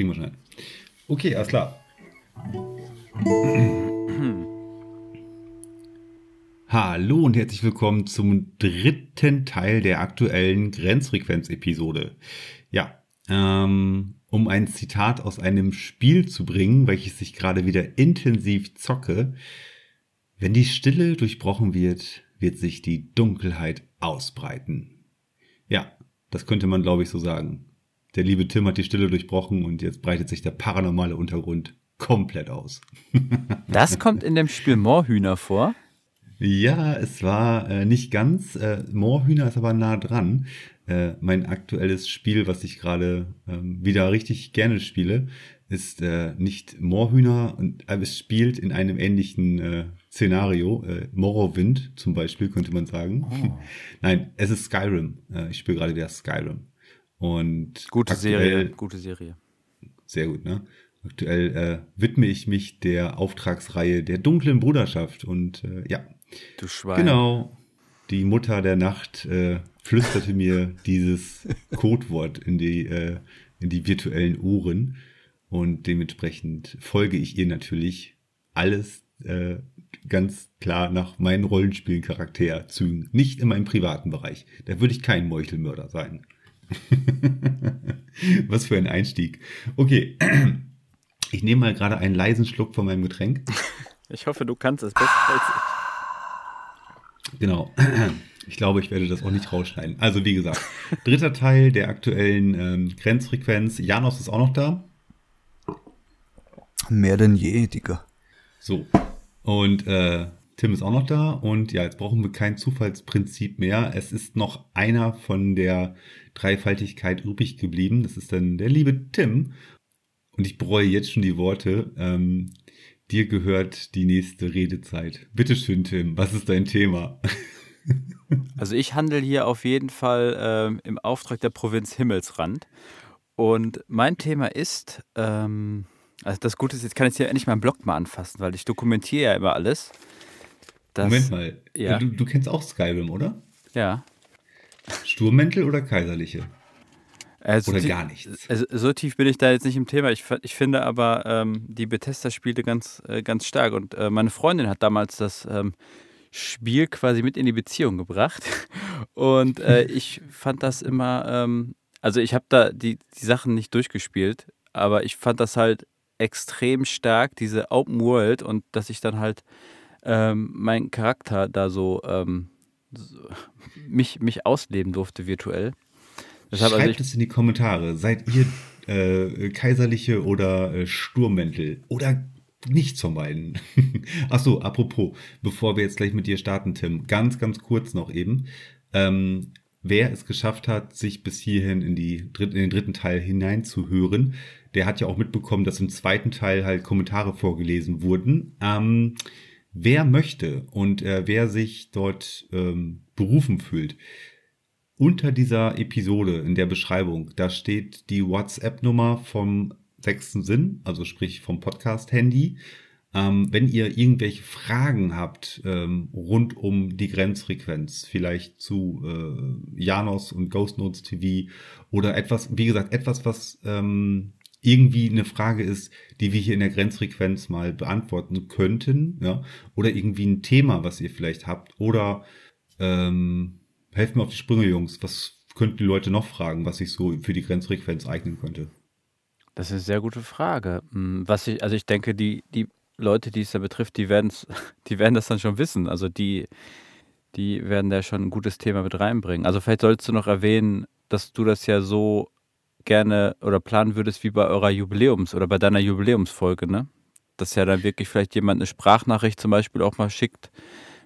kriegen wir schon. Okay, alles klar. Hallo und herzlich willkommen zum dritten Teil der aktuellen Grenzfrequenz-Episode. Ja, ähm, um ein Zitat aus einem Spiel zu bringen, welches ich gerade wieder intensiv zocke. Wenn die Stille durchbrochen wird, wird sich die Dunkelheit ausbreiten. Ja, das könnte man, glaube ich, so sagen. Der liebe Tim hat die Stille durchbrochen und jetzt breitet sich der paranormale Untergrund komplett aus. das kommt in dem Spiel Moorhühner vor. Ja, es war äh, nicht ganz. Äh, Moorhühner ist aber nah dran. Äh, mein aktuelles Spiel, was ich gerade ähm, wieder richtig gerne spiele, ist äh, nicht Moorhühner, und, aber es spielt in einem ähnlichen äh, Szenario. Äh, Morrowind zum Beispiel, könnte man sagen. Oh. Nein, es ist Skyrim. Ich spiele gerade wieder Skyrim. Und gute aktuell, Serie, gute Serie. Sehr gut, ne? Aktuell äh, widme ich mich der Auftragsreihe der dunklen Bruderschaft und äh, ja. Du Schwein. Genau. Die Mutter der Nacht äh, flüsterte mir dieses Codewort in die, äh, in die virtuellen Ohren und dementsprechend folge ich ihr natürlich alles äh, ganz klar nach meinen Rollenspielcharakterzügen, nicht in meinem privaten Bereich. Da würde ich kein Meuchelmörder sein. Was für ein Einstieg. Okay. Ich nehme mal gerade einen leisen Schluck von meinem Getränk. Ich hoffe, du kannst es besser als ich. Genau. Ich glaube, ich werde das auch nicht rausschneiden. Also, wie gesagt, dritter Teil der aktuellen ähm, Grenzfrequenz. Janos ist auch noch da. Mehr denn je, Digga. So. Und äh, Tim ist auch noch da. Und ja, jetzt brauchen wir kein Zufallsprinzip mehr. Es ist noch einer von der Dreifaltigkeit übrig geblieben. Das ist dann der liebe Tim. Und ich bereue jetzt schon die Worte. Ähm, dir gehört die nächste Redezeit. Bitte schön, Tim. Was ist dein Thema? Also ich handle hier auf jeden Fall ähm, im Auftrag der Provinz Himmelsrand. Und mein Thema ist, ähm, also das Gute ist, jetzt kann ich hier endlich meinen Blog mal anfassen, weil ich dokumentiere ja immer alles. Dass, Moment mal, ja. du, du kennst auch Skyrim, oder? Ja. Sturmmäntel oder kaiserliche? Also Oder gar nichts. Also so tief bin ich da jetzt nicht im Thema. Ich, ich finde aber ähm, die Bethesda-Spiele ganz, äh, ganz stark. Und äh, meine Freundin hat damals das ähm, Spiel quasi mit in die Beziehung gebracht. Und äh, ich fand das immer, ähm, also ich habe da die, die Sachen nicht durchgespielt, aber ich fand das halt extrem stark, diese Open World und dass ich dann halt ähm, meinen Charakter da so, ähm, so mich, mich ausleben durfte virtuell. Deshalb, also Schreibt also es in die Kommentare. Seid ihr äh, kaiserliche oder äh, Sturmmäntel? Oder nichts von beiden. Ach so, apropos, bevor wir jetzt gleich mit dir starten, Tim, ganz, ganz kurz noch eben. Ähm, wer es geschafft hat, sich bis hierhin in, die, in den dritten Teil hineinzuhören, der hat ja auch mitbekommen, dass im zweiten Teil halt Kommentare vorgelesen wurden. Ähm, wer möchte und äh, wer sich dort ähm, berufen fühlt, unter dieser Episode in der Beschreibung, da steht die WhatsApp-Nummer vom sechsten Sinn, also sprich vom Podcast-Handy. Ähm, wenn ihr irgendwelche Fragen habt ähm, rund um die Grenzfrequenz, vielleicht zu äh, Janos und Ghost Notes TV oder etwas, wie gesagt, etwas, was ähm, irgendwie eine Frage ist, die wir hier in der Grenzfrequenz mal beantworten könnten, ja, oder irgendwie ein Thema, was ihr vielleicht habt, oder ähm, helft mir auf die Sprünge, Jungs. Was könnten die Leute noch fragen, was sich so für die Grenzfrequenz eignen könnte? Das ist eine sehr gute Frage. Hm, was ich, also ich denke, die, die Leute, die es da betrifft, die werden die werden das dann schon wissen. Also die, die werden da schon ein gutes Thema mit reinbringen. Also vielleicht solltest du noch erwähnen, dass du das ja so gerne oder planen würdest wie bei eurer Jubiläums- oder bei deiner Jubiläumsfolge, ne? Dass ja dann wirklich vielleicht jemand eine Sprachnachricht zum Beispiel auch mal schickt,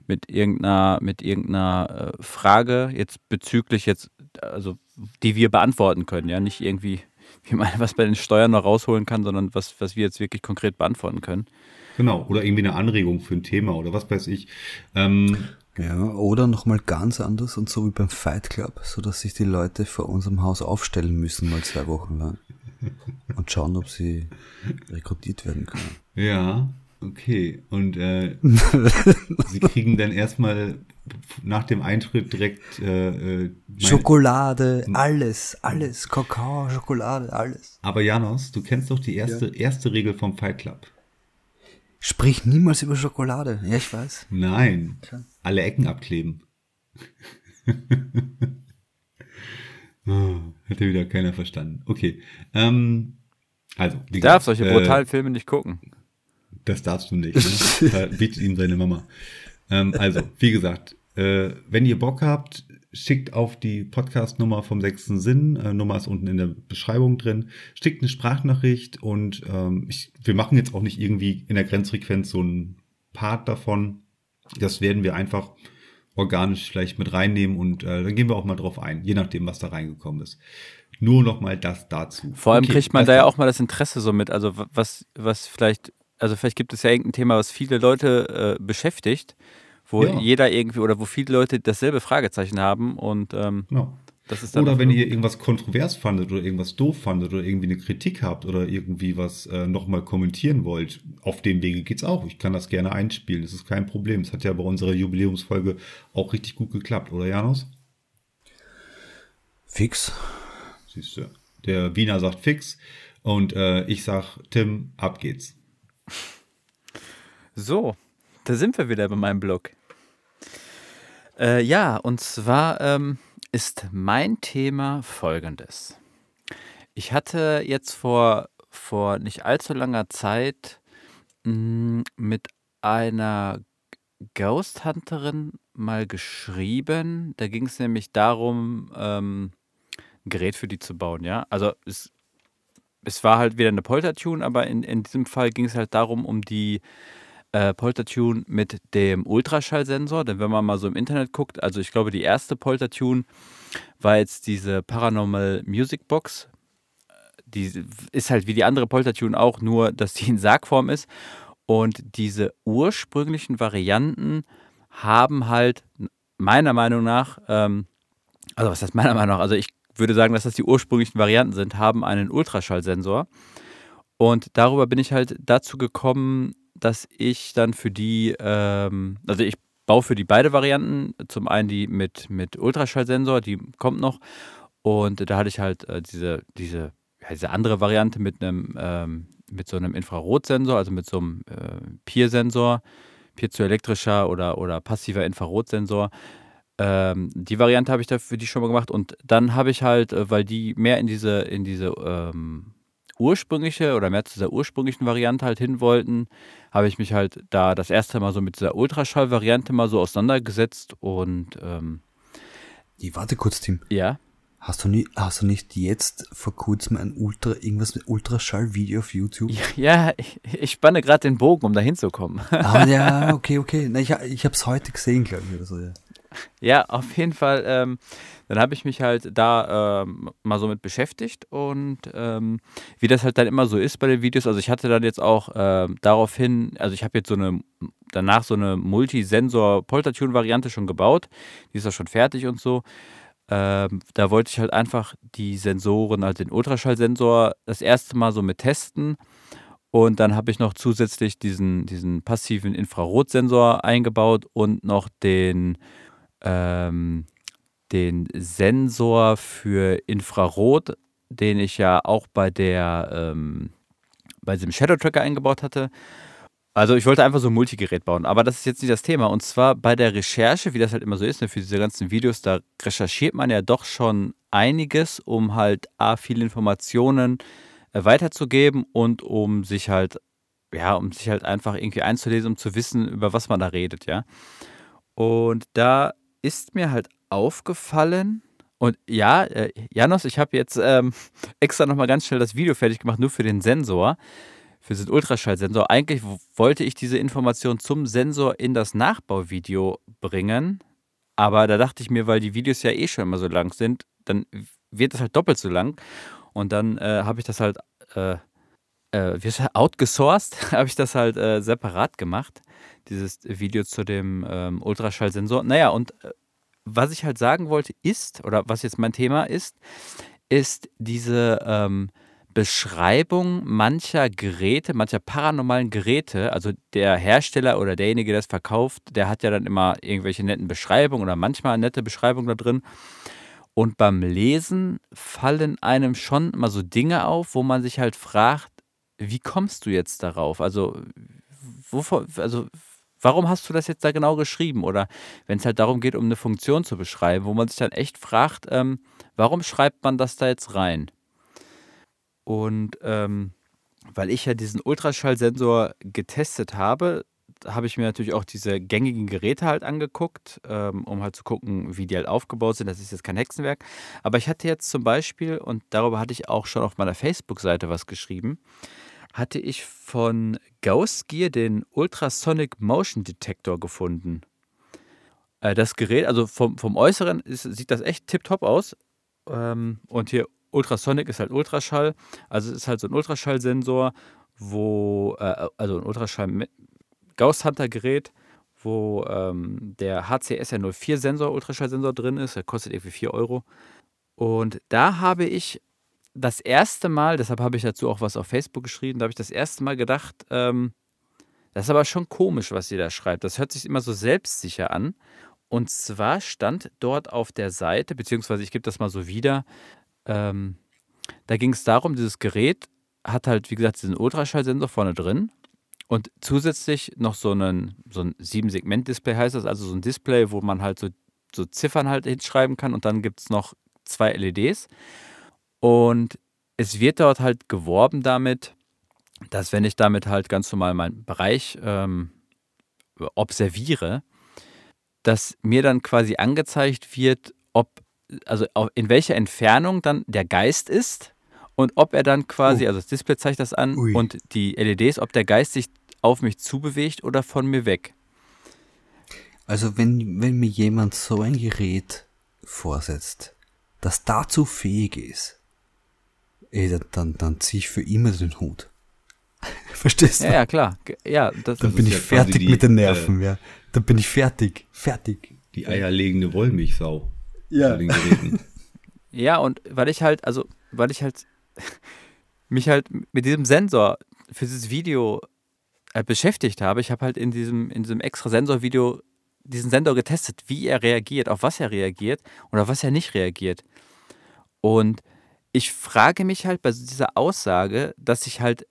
mit irgendeiner, mit irgendeiner äh, Frage jetzt bezüglich jetzt, also die wir beantworten können, ja, nicht irgendwie, wie man was bei den Steuern noch rausholen kann, sondern was, was wir jetzt wirklich konkret beantworten können. Genau, oder irgendwie eine Anregung für ein Thema oder was weiß ich. Ähm, ja, oder nochmal ganz anders und so wie beim Fight Club, so dass sich die Leute vor unserem Haus aufstellen müssen, mal zwei Wochen lang. Und schauen, ob sie rekrutiert werden können. Ja, Okay, und äh, sie kriegen dann erstmal nach dem Eintritt direkt äh, äh Schokolade, alles, alles, Kakao, Schokolade, alles. Aber Janos, du kennst doch die erste, ja. erste Regel vom Fight Club. Sprich niemals über Schokolade. Ja, ich weiß. Nein. Alle Ecken abkleben. oh, hätte wieder keiner verstanden. Okay. Ähm, also, du darfst solche äh, brutalen Filme nicht gucken. Das darfst du nicht. Ne? Da bietet ihm seine Mama. Ähm, also, wie gesagt, äh, wenn ihr Bock habt, schickt auf die Podcast-Nummer vom sechsten Sinn. Äh, Nummer ist unten in der Beschreibung drin. Schickt eine Sprachnachricht und ähm, ich, wir machen jetzt auch nicht irgendwie in der Grenzfrequenz so einen Part davon. Das werden wir einfach organisch vielleicht mit reinnehmen und äh, dann gehen wir auch mal drauf ein, je nachdem, was da reingekommen ist. Nur noch mal das dazu. Vor allem okay, kriegt man da ja auch mal das Interesse so mit, also was, was vielleicht, also vielleicht gibt es ja irgendein Thema, was viele Leute äh, beschäftigt wo ja. jeder irgendwie oder wo viele Leute dasselbe Fragezeichen haben und ähm, ja. das ist dann Oder wenn ihr irgendwas kontrovers fandet oder irgendwas doof fandet oder irgendwie eine Kritik habt oder irgendwie was äh, nochmal kommentieren wollt, auf dem Wege geht's auch. Ich kann das gerne einspielen, das ist kein Problem. Es hat ja bei unserer Jubiläumsfolge auch richtig gut geklappt, oder Janos? Fix. Siehst du. Der Wiener sagt fix und äh, ich sag Tim, ab geht's. So, da sind wir wieder bei meinem Blog. Äh, ja, und zwar ähm, ist mein Thema folgendes. Ich hatte jetzt vor, vor nicht allzu langer Zeit mh, hm, mit einer Ghost Hunterin mal geschrieben. Da ging es nämlich darum, ähm, ein Gerät für die zu bauen, ja. Also es, es war halt wieder eine Poltertune, aber in, in diesem Fall ging es halt darum, um die äh, Poltertune mit dem Ultraschallsensor. Denn wenn man mal so im Internet guckt, also ich glaube, die erste Poltertune war jetzt diese Paranormal Music Box. Die ist halt wie die andere Poltertune auch, nur dass die in Sargform ist. Und diese ursprünglichen Varianten haben halt meiner Meinung nach, ähm, also was heißt meiner Meinung nach, also ich würde sagen, dass das die ursprünglichen Varianten sind, haben einen Ultraschallsensor. Und darüber bin ich halt dazu gekommen, dass ich dann für die, ähm, also ich baue für die beide Varianten. Zum einen die mit, mit Ultraschallsensor, die kommt noch. Und da hatte ich halt äh, diese, diese, ja, diese andere Variante mit einem, ähm, mit so einem Infrarotsensor, also mit so einem äh, Peer-Sensor, piezoelektrischer oder, oder passiver Infrarotsensor. Ähm, die Variante habe ich da für die schon mal gemacht und dann habe ich halt, äh, weil die mehr in diese, in diese ähm, ursprüngliche oder mehr zu dieser ursprünglichen Variante halt hin wollten, habe ich mich halt da das erste Mal so mit dieser Ultraschall-Variante mal so auseinandergesetzt und ähm, die, warte kurz, Tim. Ja. Hast du, nie, hast du nicht jetzt vor kurzem ein Ultra, irgendwas mit Ultraschall-Video auf YouTube? Ja, ich, ich spanne gerade den Bogen, um da hinzukommen. Ah, ja, okay, okay. Na, ich ich habe es heute gesehen, glaube ich, oder so, ja. Ja, auf jeden Fall. Ähm, dann habe ich mich halt da ähm, mal so mit beschäftigt und ähm, wie das halt dann immer so ist bei den Videos. Also ich hatte dann jetzt auch ähm, daraufhin, also ich habe jetzt so eine, danach so eine Multisensor-Poltertune-Variante schon gebaut. Die ist auch schon fertig und so. Ähm, da wollte ich halt einfach die Sensoren, also den Ultraschallsensor, das erste Mal so mit testen. Und dann habe ich noch zusätzlich diesen, diesen passiven Infrarotsensor eingebaut und noch den ähm, den Sensor für Infrarot, den ich ja auch bei der ähm, bei diesem Shadow Tracker eingebaut hatte. Also ich wollte einfach so ein Multigerät bauen, aber das ist jetzt nicht das Thema. Und zwar bei der Recherche, wie das halt immer so ist, ne, für diese ganzen Videos, da recherchiert man ja doch schon einiges, um halt A, viele Informationen äh, weiterzugeben und um sich halt, ja, um sich halt einfach irgendwie einzulesen, um zu wissen, über was man da redet, ja. Und da ist mir halt aufgefallen, und ja, äh, Janos, ich habe jetzt ähm, extra nochmal ganz schnell das Video fertig gemacht, nur für den Sensor, für den Ultraschallsensor. Eigentlich wollte ich diese Information zum Sensor in das Nachbauvideo bringen, aber da dachte ich mir, weil die Videos ja eh schon immer so lang sind, dann wird das halt doppelt so lang. Und dann äh, habe ich das halt, äh, äh, outgesourced, habe ich das halt äh, separat gemacht dieses Video zu dem ähm, Ultraschallsensor. Naja, und äh, was ich halt sagen wollte ist, oder was jetzt mein Thema ist, ist diese ähm, Beschreibung mancher Geräte, mancher paranormalen Geräte, also der Hersteller oder derjenige, der es verkauft, der hat ja dann immer irgendwelche netten Beschreibungen oder manchmal nette Beschreibungen da drin. Und beim Lesen fallen einem schon mal so Dinge auf, wo man sich halt fragt, wie kommst du jetzt darauf? Also, wovon, also warum hast du das jetzt da genau geschrieben? Oder wenn es halt darum geht, um eine Funktion zu beschreiben, wo man sich dann echt fragt, ähm, warum schreibt man das da jetzt rein? Und ähm, weil ich ja diesen Ultraschallsensor getestet habe, habe ich mir natürlich auch diese gängigen Geräte halt angeguckt, ähm, um halt zu gucken, wie die halt aufgebaut sind. Das ist jetzt kein Hexenwerk. Aber ich hatte jetzt zum Beispiel, und darüber hatte ich auch schon auf meiner Facebook-Seite was geschrieben, hatte ich von Gauss Gear den Ultrasonic Motion Detector gefunden. Äh, das Gerät, also vom, vom Äußeren ist, sieht das echt tipptopp aus. Ähm, und hier Ultrasonic ist halt Ultraschall. Also es ist halt so ein Ultraschallsensor, wo, äh, also ein Ultraschall Gauss Hunter Gerät, wo ähm, der HCSR04 Sensor, Ultraschallsensor drin ist. Der kostet irgendwie 4 Euro. Und da habe ich das erste Mal, deshalb habe ich dazu auch was auf Facebook geschrieben, da habe ich das erste Mal gedacht, ähm, das ist aber schon komisch, was sie da schreibt. Das hört sich immer so selbstsicher an. Und zwar stand dort auf der Seite, beziehungsweise ich gebe das mal so wieder, ähm, da ging es darum, dieses Gerät hat halt, wie gesagt, diesen Ultraschallsensor vorne drin und zusätzlich noch so, einen, so ein Sieben-Segment-Display heißt das, also so ein Display, wo man halt so, so Ziffern halt hinschreiben kann und dann gibt es noch zwei LEDs. Und es wird dort halt geworben damit, dass wenn ich damit halt ganz normal meinen Bereich ähm, observiere, dass mir dann quasi angezeigt wird, ob also in welcher Entfernung dann der Geist ist und ob er dann quasi, oh. also das Display zeigt das an Ui. und die LEDs, ob der Geist sich auf mich zubewegt oder von mir weg. Also wenn, wenn mir jemand so ein Gerät vorsetzt, das dazu fähig ist, ey, dann, dann, dann ziehe ich für immer den Hut. Verstehst du? Ja, ja klar. Ja, das, dann das bin ich ja fertig die, mit den Nerven, äh, ja. Dann bin ich fertig. Fertig. Die eierlegende Wollmilchsau ja. ja, und weil ich halt, also, weil ich halt mich halt mit diesem Sensor für dieses Video äh, beschäftigt habe, ich habe halt in diesem, in diesem extra Sensor-Video diesen Sensor getestet, wie er reagiert, auf was er reagiert und auf was er nicht reagiert. Und ich frage mich halt bei dieser Aussage, dass ich halt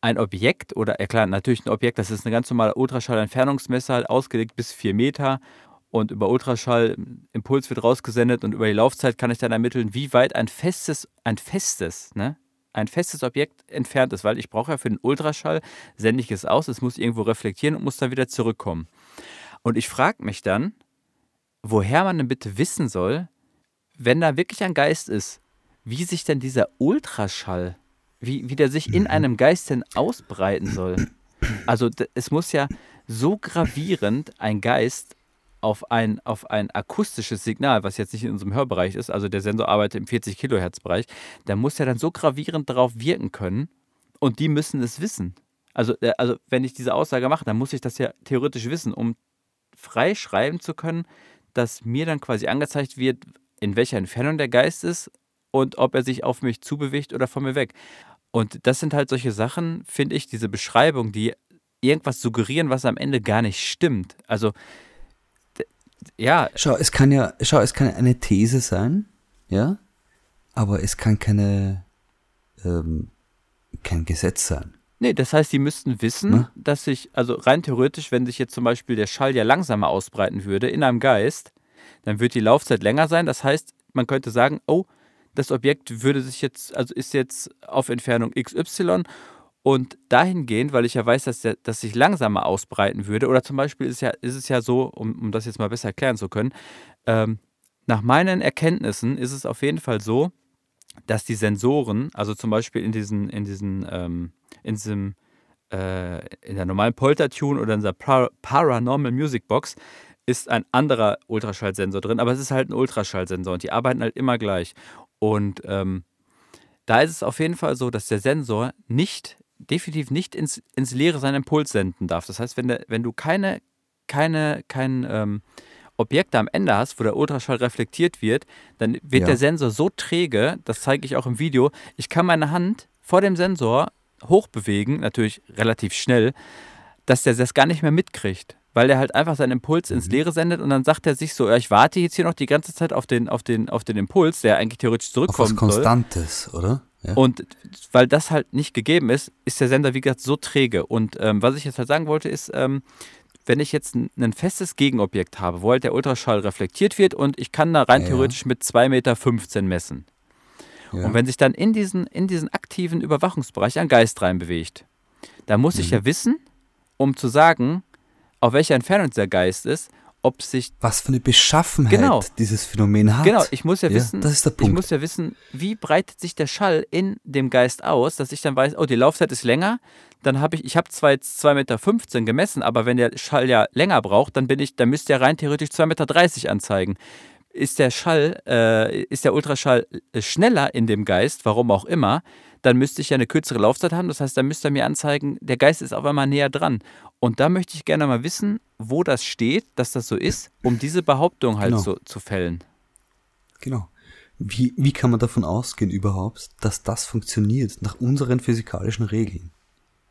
ein Objekt oder, ja natürlich ein Objekt, das ist eine ganz normale Ultraschallentfernungsmesser, halt ausgelegt bis 4 Meter und über Ultraschall Impuls wird rausgesendet und über die Laufzeit kann ich dann ermitteln, wie weit ein festes, ein festes, ne? Ein festes Objekt entfernt ist, weil ich brauche ja für den Ultraschall, sende ich es aus, es muss irgendwo reflektieren und muss dann wieder zurückkommen. Und ich frage mich dann, woher man denn bitte wissen soll, wenn da wirklich ein Geist ist, wie sich denn dieser Ultraschall, wie, wie der sich in mhm. einem Geist denn ausbreiten soll. Also es muss ja so gravierend ein Geist auf ein, auf ein akustisches Signal, was jetzt nicht in unserem Hörbereich ist, also der Sensor arbeitet im 40 Kilohertz Bereich, der muss ja dann so gravierend darauf wirken können und die müssen es wissen. Also, äh, also wenn ich diese Aussage mache, dann muss ich das ja theoretisch wissen, um frei schreiben zu können, dass mir dann quasi angezeigt wird, in welcher Entfernung der Geist ist und ob er sich auf mich zubewegt oder von mir weg. Und das sind halt solche Sachen, finde ich, diese Beschreibung, die irgendwas suggerieren, was am Ende gar nicht stimmt. Also ja. Schau, es kann ja, schau, es kann eine These sein, ja, aber es kann keine, ähm, kein Gesetz sein. Nee, das heißt, die müssten wissen, Na? dass sich, also rein theoretisch, wenn sich jetzt zum Beispiel der Schall ja langsamer ausbreiten würde in einem Geist, dann wird die Laufzeit länger sein. Das heißt, man könnte sagen, oh, das Objekt würde sich jetzt, also ist jetzt auf Entfernung XY und dahingehend, weil ich ja weiß, dass, der, dass sich langsamer ausbreiten würde, oder zum Beispiel ist, ja, ist es ja so, um, um das jetzt mal besser erklären zu können, ähm, nach meinen Erkenntnissen ist es auf jeden Fall so, dass die Sensoren, also zum Beispiel in diesen, in diesen, ähm, in diesem, äh, in der normalen Poltertune oder in der Par Paranormal Music Box ist ein anderer Ultraschallsensor drin, aber es ist halt ein Ultraschallsensor und die arbeiten halt immer gleich. Und ähm, da ist es auf jeden Fall so, dass der Sensor nicht definitiv nicht ins, ins Leere seinen Impuls senden darf. Das heißt, wenn, der, wenn du keine, keine, kein ähm, Objekt am Ende hast, wo der Ultraschall reflektiert wird, dann wird ja. der Sensor so träge, das zeige ich auch im Video, ich kann meine Hand vor dem Sensor hochbewegen, natürlich relativ schnell, dass der das gar nicht mehr mitkriegt. Weil der halt einfach seinen Impuls ins mhm. Leere sendet und dann sagt er sich so, ja, ich warte jetzt hier noch die ganze Zeit auf den, auf den, auf den Impuls, der eigentlich theoretisch zurückkommt. Auf was Konstantes, soll. oder? Ja. Und weil das halt nicht gegeben ist, ist der Sender, wie gesagt, so träge. Und ähm, was ich jetzt halt sagen wollte, ist, ähm, wenn ich jetzt ein, ein, festes Gegenobjekt habe, wo halt der Ultraschall reflektiert wird und ich kann da rein ja, theoretisch mit 2,15 Meter messen. Ja. Und wenn sich dann in diesen, in diesen aktiven Überwachungsbereich ein Geist reinbewegt, da muss mhm. ich ja wissen, um zu sagen, auf welcher Entfernung dieser Geist ist, ob sich. Was für eine Beschaffenheit genau, dieses Phänomen hat. Genau, ich muss ja, ja wissen, das ist der Punkt. ich muss ja wissen, wie breitet sich der Schall in dem Geist aus, dass ich dann weiß, oh, die Laufzeit ist länger, dann habe ich, ich habe zwar jetzt 2,15 Meter gemessen, aber wenn der Schall ja länger braucht, dann bin ich, dann müsste er rein theoretisch 2,30 Meter anzeigen. Ist der Schall, äh, ist der Ultraschall äh, schneller in dem Geist, warum auch immer, dann müsste ich ja eine kürzere Laufzeit haben. Das heißt, dann müsste er mir anzeigen, der Geist ist auf einmal näher dran. Und da möchte ich gerne mal wissen, wo das steht, dass das so ist, um diese Behauptung halt genau. so, zu fällen. Genau. Wie, wie kann man davon ausgehen überhaupt, dass das funktioniert nach unseren physikalischen Regeln?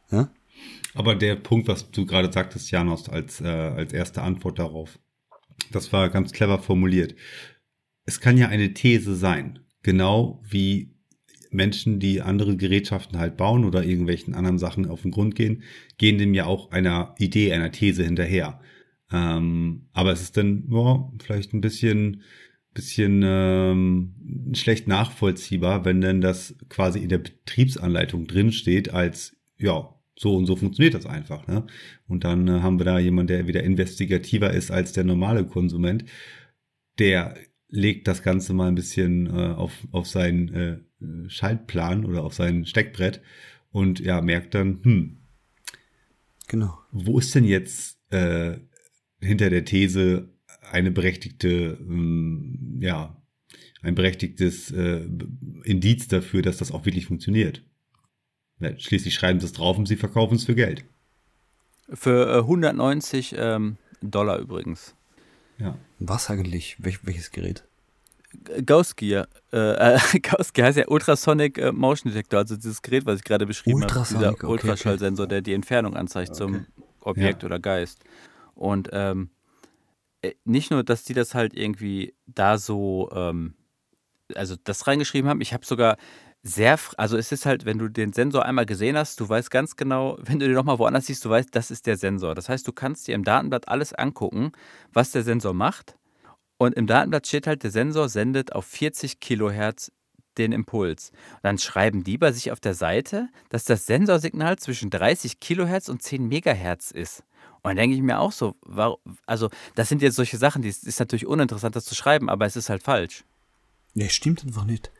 Ja? Aber der Punkt, was du gerade sagtest, Janos, als, äh, als erste Antwort darauf, das war ganz clever formuliert. Es kann ja eine These sein, genau wie Menschen, die andere Gerätschaften halt bauen oder irgendwelchen anderen Sachen auf den Grund gehen, gehen dem ja auch einer Idee, einer These hinterher. Ähm, aber es ist dann ja, vielleicht ein bisschen, bisschen ähm, schlecht nachvollziehbar, wenn denn das quasi in der Betriebsanleitung drin steht als ja so und so funktioniert das einfach. Ne? Und dann äh, haben wir da jemand, der wieder investigativer ist als der normale Konsument, der legt das Ganze mal ein bisschen äh, auf, auf seinen äh, Schaltplan oder auf sein Steckbrett und ja, merkt dann, hm, genau. wo ist denn jetzt äh, hinter der These eine berechtigte, ähm, ja, ein berechtigtes äh, Indiz dafür, dass das auch wirklich funktioniert? Schließlich schreiben sie es drauf und sie verkaufen es für Geld. Für äh, 190 ähm, Dollar übrigens. Ja. Was eigentlich? Welch, welches Gerät? Ghost Gear. Äh, äh, Ghost Gear heißt ja Ultrasonic äh, Motion Detector, also dieses Gerät, was ich gerade beschrieben habe. Dieser okay, Ultraschallsensor, okay. der die Entfernung anzeigt okay. zum Objekt ja. oder Geist. Und ähm, äh, nicht nur, dass die das halt irgendwie da so, ähm, also das reingeschrieben haben, ich habe sogar sehr, also es ist halt, wenn du den Sensor einmal gesehen hast, du weißt ganz genau, wenn du den nochmal woanders siehst, du weißt, das ist der Sensor. Das heißt, du kannst dir im Datenblatt alles angucken, was der Sensor macht und im Datenblatt steht halt, der Sensor sendet auf 40 Kilohertz den Impuls. Und dann schreiben die bei sich auf der Seite, dass das Sensorsignal zwischen 30 Kilohertz und 10 Megahertz ist. Und dann denke ich mir auch so, also das sind jetzt solche Sachen, die ist natürlich uninteressant, das zu schreiben, aber es ist halt falsch. Ja, stimmt einfach nicht.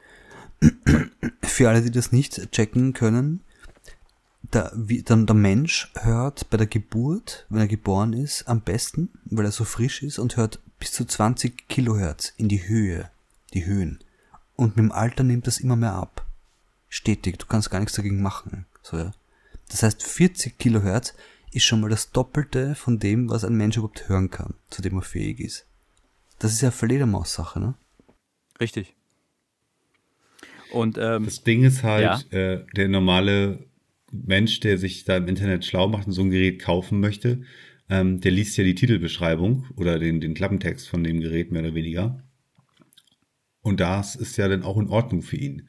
Für alle, die das nicht checken können, der, wie, dann der Mensch hört bei der Geburt, wenn er geboren ist, am besten, weil er so frisch ist und hört bis zu 20 Kilohertz in die Höhe, die Höhen. Und mit dem Alter nimmt das immer mehr ab. Stetig, du kannst gar nichts dagegen machen. So, ja. Das heißt, 40 Kilohertz ist schon mal das Doppelte von dem, was ein Mensch überhaupt hören kann, zu dem er fähig ist. Das ist ja Fledermaus-Sache, ne? Richtig. Und ähm, das Ding ist halt, ja. äh, der normale Mensch, der sich da im Internet schlau macht und so ein Gerät kaufen möchte, ähm, der liest ja die Titelbeschreibung oder den, den Klappentext von dem Gerät mehr oder weniger. Und das ist ja dann auch in Ordnung für ihn.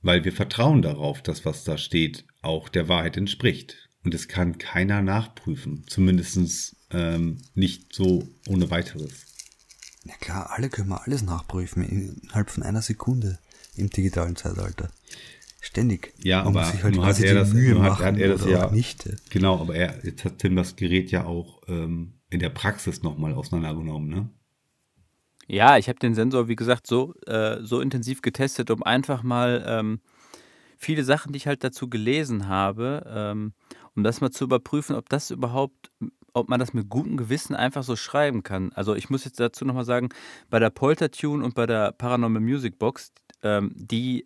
Weil wir vertrauen darauf, dass was da steht, auch der Wahrheit entspricht. Und es kann keiner nachprüfen. Zumindest ähm, nicht so ohne weiteres. Ja klar, alle können wir alles nachprüfen innerhalb von einer Sekunde im digitalen Zeitalter. Ständig. Ja, Man aber halt nur hat er das, Mühe hat, hat er das ja nicht. Genau, aber er, jetzt hat Tim das Gerät ja auch ähm, in der Praxis nochmal auseinandergenommen, ne? Ja, ich habe den Sensor, wie gesagt, so, äh, so intensiv getestet, um einfach mal ähm, viele Sachen, die ich halt dazu gelesen habe, ähm, um das mal zu überprüfen, ob das überhaupt, ob man das mit gutem Gewissen einfach so schreiben kann. Also ich muss jetzt dazu nochmal sagen, bei der Poltertune und bei der Paranormal Music Box, ähm, die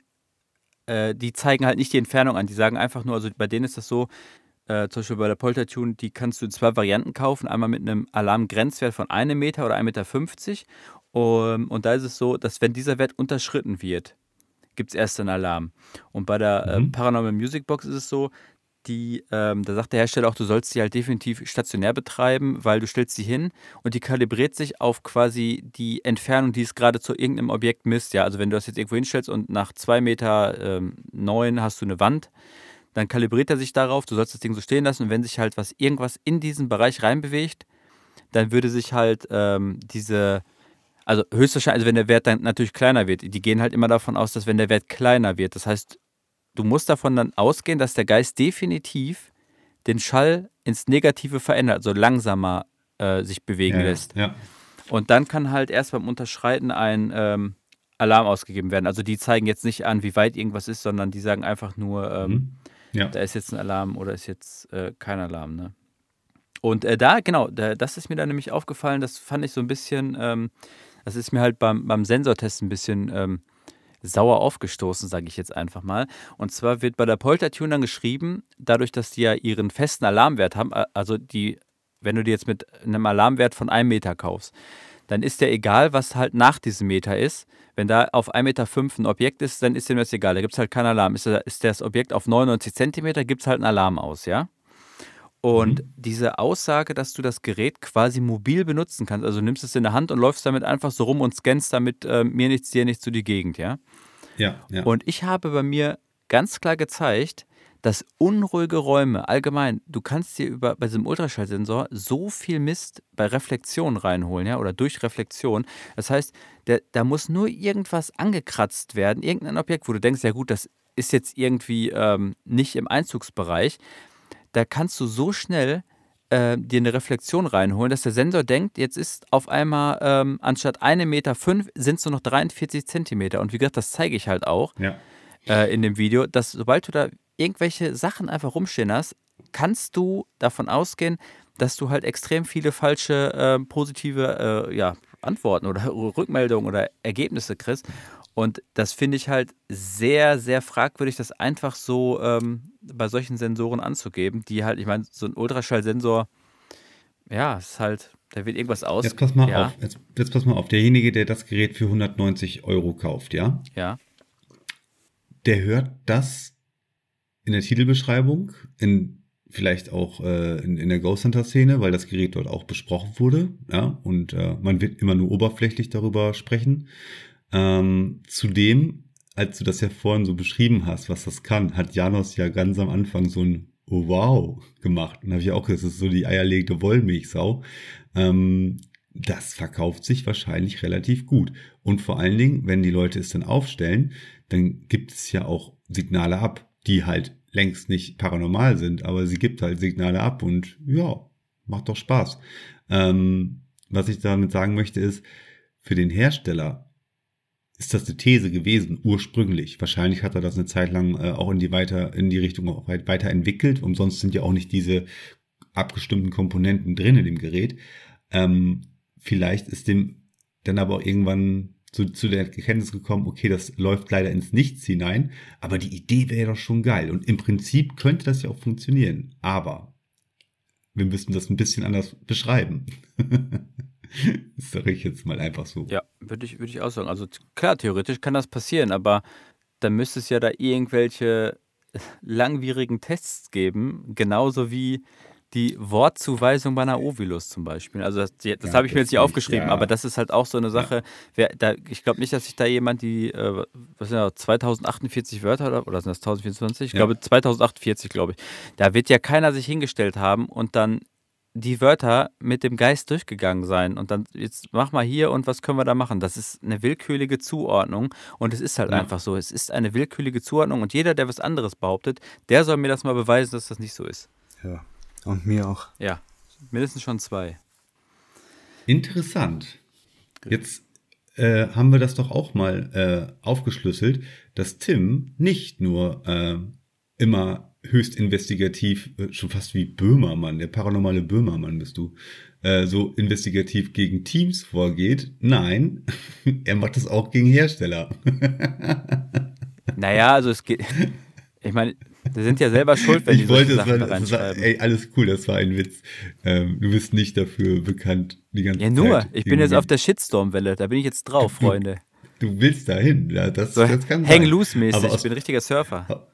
äh, die zeigen halt nicht die Entfernung an. Die sagen einfach nur, also bei denen ist das so, äh, zum Beispiel bei der Poltertune, die kannst du in zwei Varianten kaufen. Einmal mit einem Alarmgrenzwert von einem Meter oder 1,50 Meter. Um, und da ist es so, dass wenn dieser Wert unterschritten wird, gibt es erst einen Alarm. Und bei der mhm. äh, Paranormal Music Box ist es so, die, ähm, da sagt der Hersteller auch, du sollst sie halt definitiv stationär betreiben, weil du stellst sie hin und die kalibriert sich auf quasi die Entfernung, die es gerade zu irgendeinem Objekt misst. Ja, also wenn du das jetzt irgendwo hinstellst und nach zwei Meter ähm, neun hast du eine Wand, dann kalibriert er sich darauf, du sollst das Ding so stehen lassen und wenn sich halt was irgendwas in diesen Bereich reinbewegt, dann würde sich halt ähm, diese also höchstwahrscheinlich, also wenn der Wert dann natürlich kleiner wird, die gehen halt immer davon aus, dass wenn der Wert kleiner wird, das heißt, du musst davon dann ausgehen, dass der Geist definitiv den Schall ins Negative verändert, also langsamer äh, sich bewegen ja, lässt. Ja. Und dann kann halt erst beim Unterschreiten ein ähm, Alarm ausgegeben werden. Also die zeigen jetzt nicht an, wie weit irgendwas ist, sondern die sagen einfach nur, ähm, mhm. ja. da ist jetzt ein Alarm oder ist jetzt äh, kein Alarm. Ne? Und äh, da, genau, da, das ist mir dann nämlich aufgefallen, das fand ich so ein bisschen, ähm, das ist mir halt beim, beim Sensortest ein bisschen ähm, sauer aufgestoßen, sage ich jetzt einfach mal. Und zwar wird bei der Poltertune dann geschrieben, dadurch, dass die ja ihren festen Alarmwert haben, also die, wenn du die jetzt mit einem Alarmwert von einem Meter kaufst, dann ist ja egal, was halt nach diesem Meter ist. Wenn da auf 1,5 Meter ein Objekt ist, dann ist dem das egal. Da gibt es halt keinen Alarm. Ist, ist das Objekt auf 99 Zentimeter, gibt es halt einen Alarm aus, ja? Und mhm. diese Aussage, dass du das Gerät quasi mobil benutzen kannst, also nimmst es in der Hand und läufst damit einfach so rum und scannst damit äh, mir nichts, dir nichts zu die Gegend, ja? Ja, ja. Und ich habe bei mir ganz klar gezeigt, dass unruhige Räume allgemein, du kannst dir über, bei diesem Ultraschallsensor so viel Mist bei Reflexion reinholen, ja, oder durch Reflexion. Das heißt, der, da muss nur irgendwas angekratzt werden, irgendein Objekt, wo du denkst, ja gut, das ist jetzt irgendwie ähm, nicht im Einzugsbereich da kannst du so schnell äh, dir eine Reflexion reinholen, dass der Sensor denkt, jetzt ist auf einmal ähm, anstatt 1,5 Meter sind es nur noch 43 Zentimeter. Und wie gesagt, das zeige ich halt auch ja. äh, in dem Video, dass sobald du da irgendwelche Sachen einfach rumstehen hast, kannst du davon ausgehen, dass du halt extrem viele falsche äh, positive äh, ja, Antworten oder Rückmeldungen oder Ergebnisse kriegst. Und das finde ich halt sehr, sehr fragwürdig, das einfach so ähm, bei solchen Sensoren anzugeben, die halt, ich meine, so ein Ultraschallsensor, ja, ist halt, da wird irgendwas aus. Jetzt pass mal ja. auf, jetzt, jetzt pass mal auf, derjenige, der das Gerät für 190 Euro kauft, ja? Ja. Der hört das in der Titelbeschreibung, in vielleicht auch äh, in, in der Ghost Hunter Szene, weil das Gerät dort auch besprochen wurde, ja, und äh, man wird immer nur oberflächlich darüber sprechen. Ähm, zudem, als du das ja vorhin so beschrieben hast, was das kann, hat Janos ja ganz am Anfang so ein oh, Wow gemacht. Und habe ich auch gesagt, das ist so die eierlegte Wollmilchsau. Ähm, das verkauft sich wahrscheinlich relativ gut. Und vor allen Dingen, wenn die Leute es dann aufstellen, dann gibt es ja auch Signale ab, die halt längst nicht paranormal sind, aber sie gibt halt Signale ab und ja, macht doch Spaß. Ähm, was ich damit sagen möchte ist, für den Hersteller ist das eine These gewesen, ursprünglich. Wahrscheinlich hat er das eine Zeit lang äh, auch in die weiter, in die Richtung auch weit, weiterentwickelt. Umsonst sind ja auch nicht diese abgestimmten Komponenten drin in dem Gerät. Ähm, vielleicht ist dem dann aber auch irgendwann zu, zu der Erkenntnis gekommen, okay, das läuft leider ins Nichts hinein, aber die Idee wäre doch schon geil. Und im Prinzip könnte das ja auch funktionieren. Aber wir müssen das ein bisschen anders beschreiben. Das sage ich jetzt mal einfach so. Ja, würde ich, würd ich auch sagen. Also klar, theoretisch kann das passieren, aber dann müsste es ja da irgendwelche langwierigen Tests geben, genauso wie die Wortzuweisung bei einer Ovilus zum Beispiel. Also das, das ja, habe ich mir jetzt nicht aufgeschrieben, ja. aber das ist halt auch so eine Sache. Ja. Wer, da, ich glaube nicht, dass sich da jemand die, äh, was sind das, 2048 Wörter oder, oder sind das 1024? Ich glaube 2048, glaube ich. Da wird ja keiner sich hingestellt haben und dann die Wörter mit dem Geist durchgegangen sein und dann jetzt mach mal hier und was können wir da machen? Das ist eine willkürliche Zuordnung und es ist halt ja. einfach so. Es ist eine willkürliche Zuordnung und jeder, der was anderes behauptet, der soll mir das mal beweisen, dass das nicht so ist. Ja, und mir auch. Ja, mindestens schon zwei. Interessant. Jetzt äh, haben wir das doch auch mal äh, aufgeschlüsselt, dass Tim nicht nur äh, immer höchst investigativ, äh, schon fast wie Böhmermann, der paranormale Böhmermann bist du, äh, so investigativ gegen Teams vorgeht. Nein, er macht das auch gegen Hersteller. naja, also es geht. Ich meine, die sind ja selber schuld, wenn ich die wollte, Sachen war, reinschreiben. War, ey, alles cool, das war ein Witz. Ähm, du bist nicht dafür bekannt, die ganze Zeit. Ja, nur. Zeit ich bin jetzt auf der Shitstorm-Welle, da bin ich jetzt drauf, Freunde. du willst dahin. Ja, das, So das kann Hang sein. loose mäßig. Aber Ich bin ein richtiger Surfer.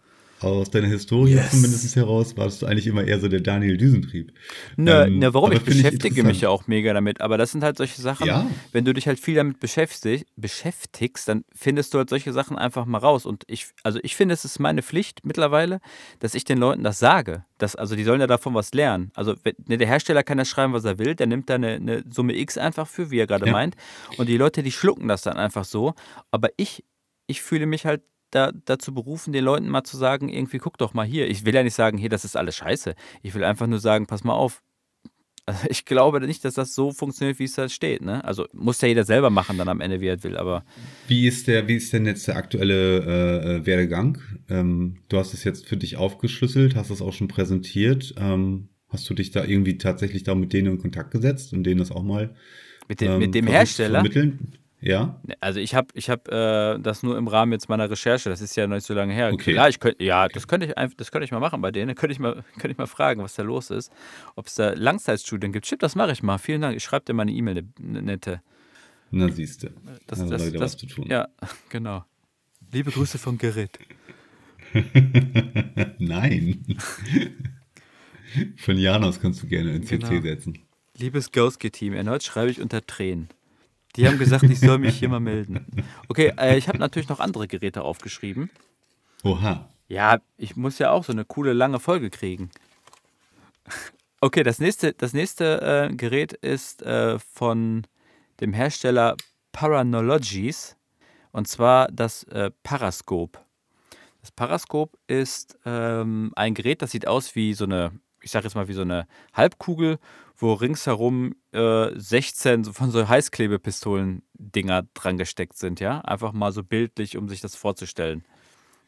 Aus deiner Historie Yes. zumindest heraus warst du eigentlich immer eher so der Daniel Düsentrieb. Ne, Ähm, ne, warum? Ich finde ich beschäftige mich ja auch mega damit. Aber das sind halt solche Sachen, Ja. wenn du dich halt viel damit beschäftig, beschäftigst, dann findest du halt solche Sachen einfach mal raus. Und ich, also ich finde, es ist meine Pflicht mittlerweile, dass ich den Leuten das sage. Das, also die sollen ja davon was lernen. Also ne, der Hersteller kann ja schreiben, was er will, der nimmt da eine, eine Summe X einfach für, wie er gerade Ja. meint. Und die Leute, die schlucken das dann einfach so. Aber ich, ich fühle mich halt da, dazu berufen, den Leuten mal zu sagen, irgendwie, guck doch mal hier. Ich will ja nicht sagen, hier, das ist alles scheiße. Ich will einfach nur sagen, pass mal auf. Also ich glaube nicht, dass das so funktioniert, wie es da steht. Ne? Also muss ja jeder selber machen dann am Ende, wie er will. Aber Wie ist der, wie ist denn jetzt der aktuelle äh, äh, Werdegang? Ähm, du hast es jetzt für dich aufgeschlüsselt, hast es auch schon präsentiert. Ähm, hast du dich da irgendwie tatsächlich da mit denen in Kontakt gesetzt und denen das auch mal mit dem, ähm, mit dem Hersteller, vermitteln? Ja. also ich habe ich hab, äh, das nur im Rahmen jetzt meiner Recherche, das ist ja noch nicht so lange her. Okay. Klar, ich könnte, ja, das könnte ich einfach, das könnte ich mal machen bei denen. Da könnte ich mal, könnte ich mal fragen, was da los ist. Ob es da Langzeitstudien gibt. Stimmt, das mache ich mal. Vielen Dank. Ich schreibe dir mal eine E-Mail, eine nette. Na siehst du. Das, Da das, wieder das, was zu tun. Ja, genau. Liebe Grüße von Gerrit. Nein. Von Janos kannst du gerne in CC Genau. setzen. Liebes Ghostge-Team, erneut schreibe ich unter Tränen. Die haben gesagt, ich soll mich hier mal melden. Okay, äh, ich habe natürlich noch andere Geräte aufgeschrieben. Oha. Ja, ich muss ja auch so eine coole lange Folge kriegen. Okay, das nächste, das nächste äh, Gerät ist äh, von dem Hersteller Paranologies und zwar das äh, Parascope. Das Paraskop ist ähm, ein Gerät, das sieht aus wie so eine, ich sage jetzt mal wie so eine Halbkugel, wo ringsherum äh, 16 so von so Heißklebepistolen-Dinger dran gesteckt sind, ja. Einfach mal so bildlich, um sich das vorzustellen.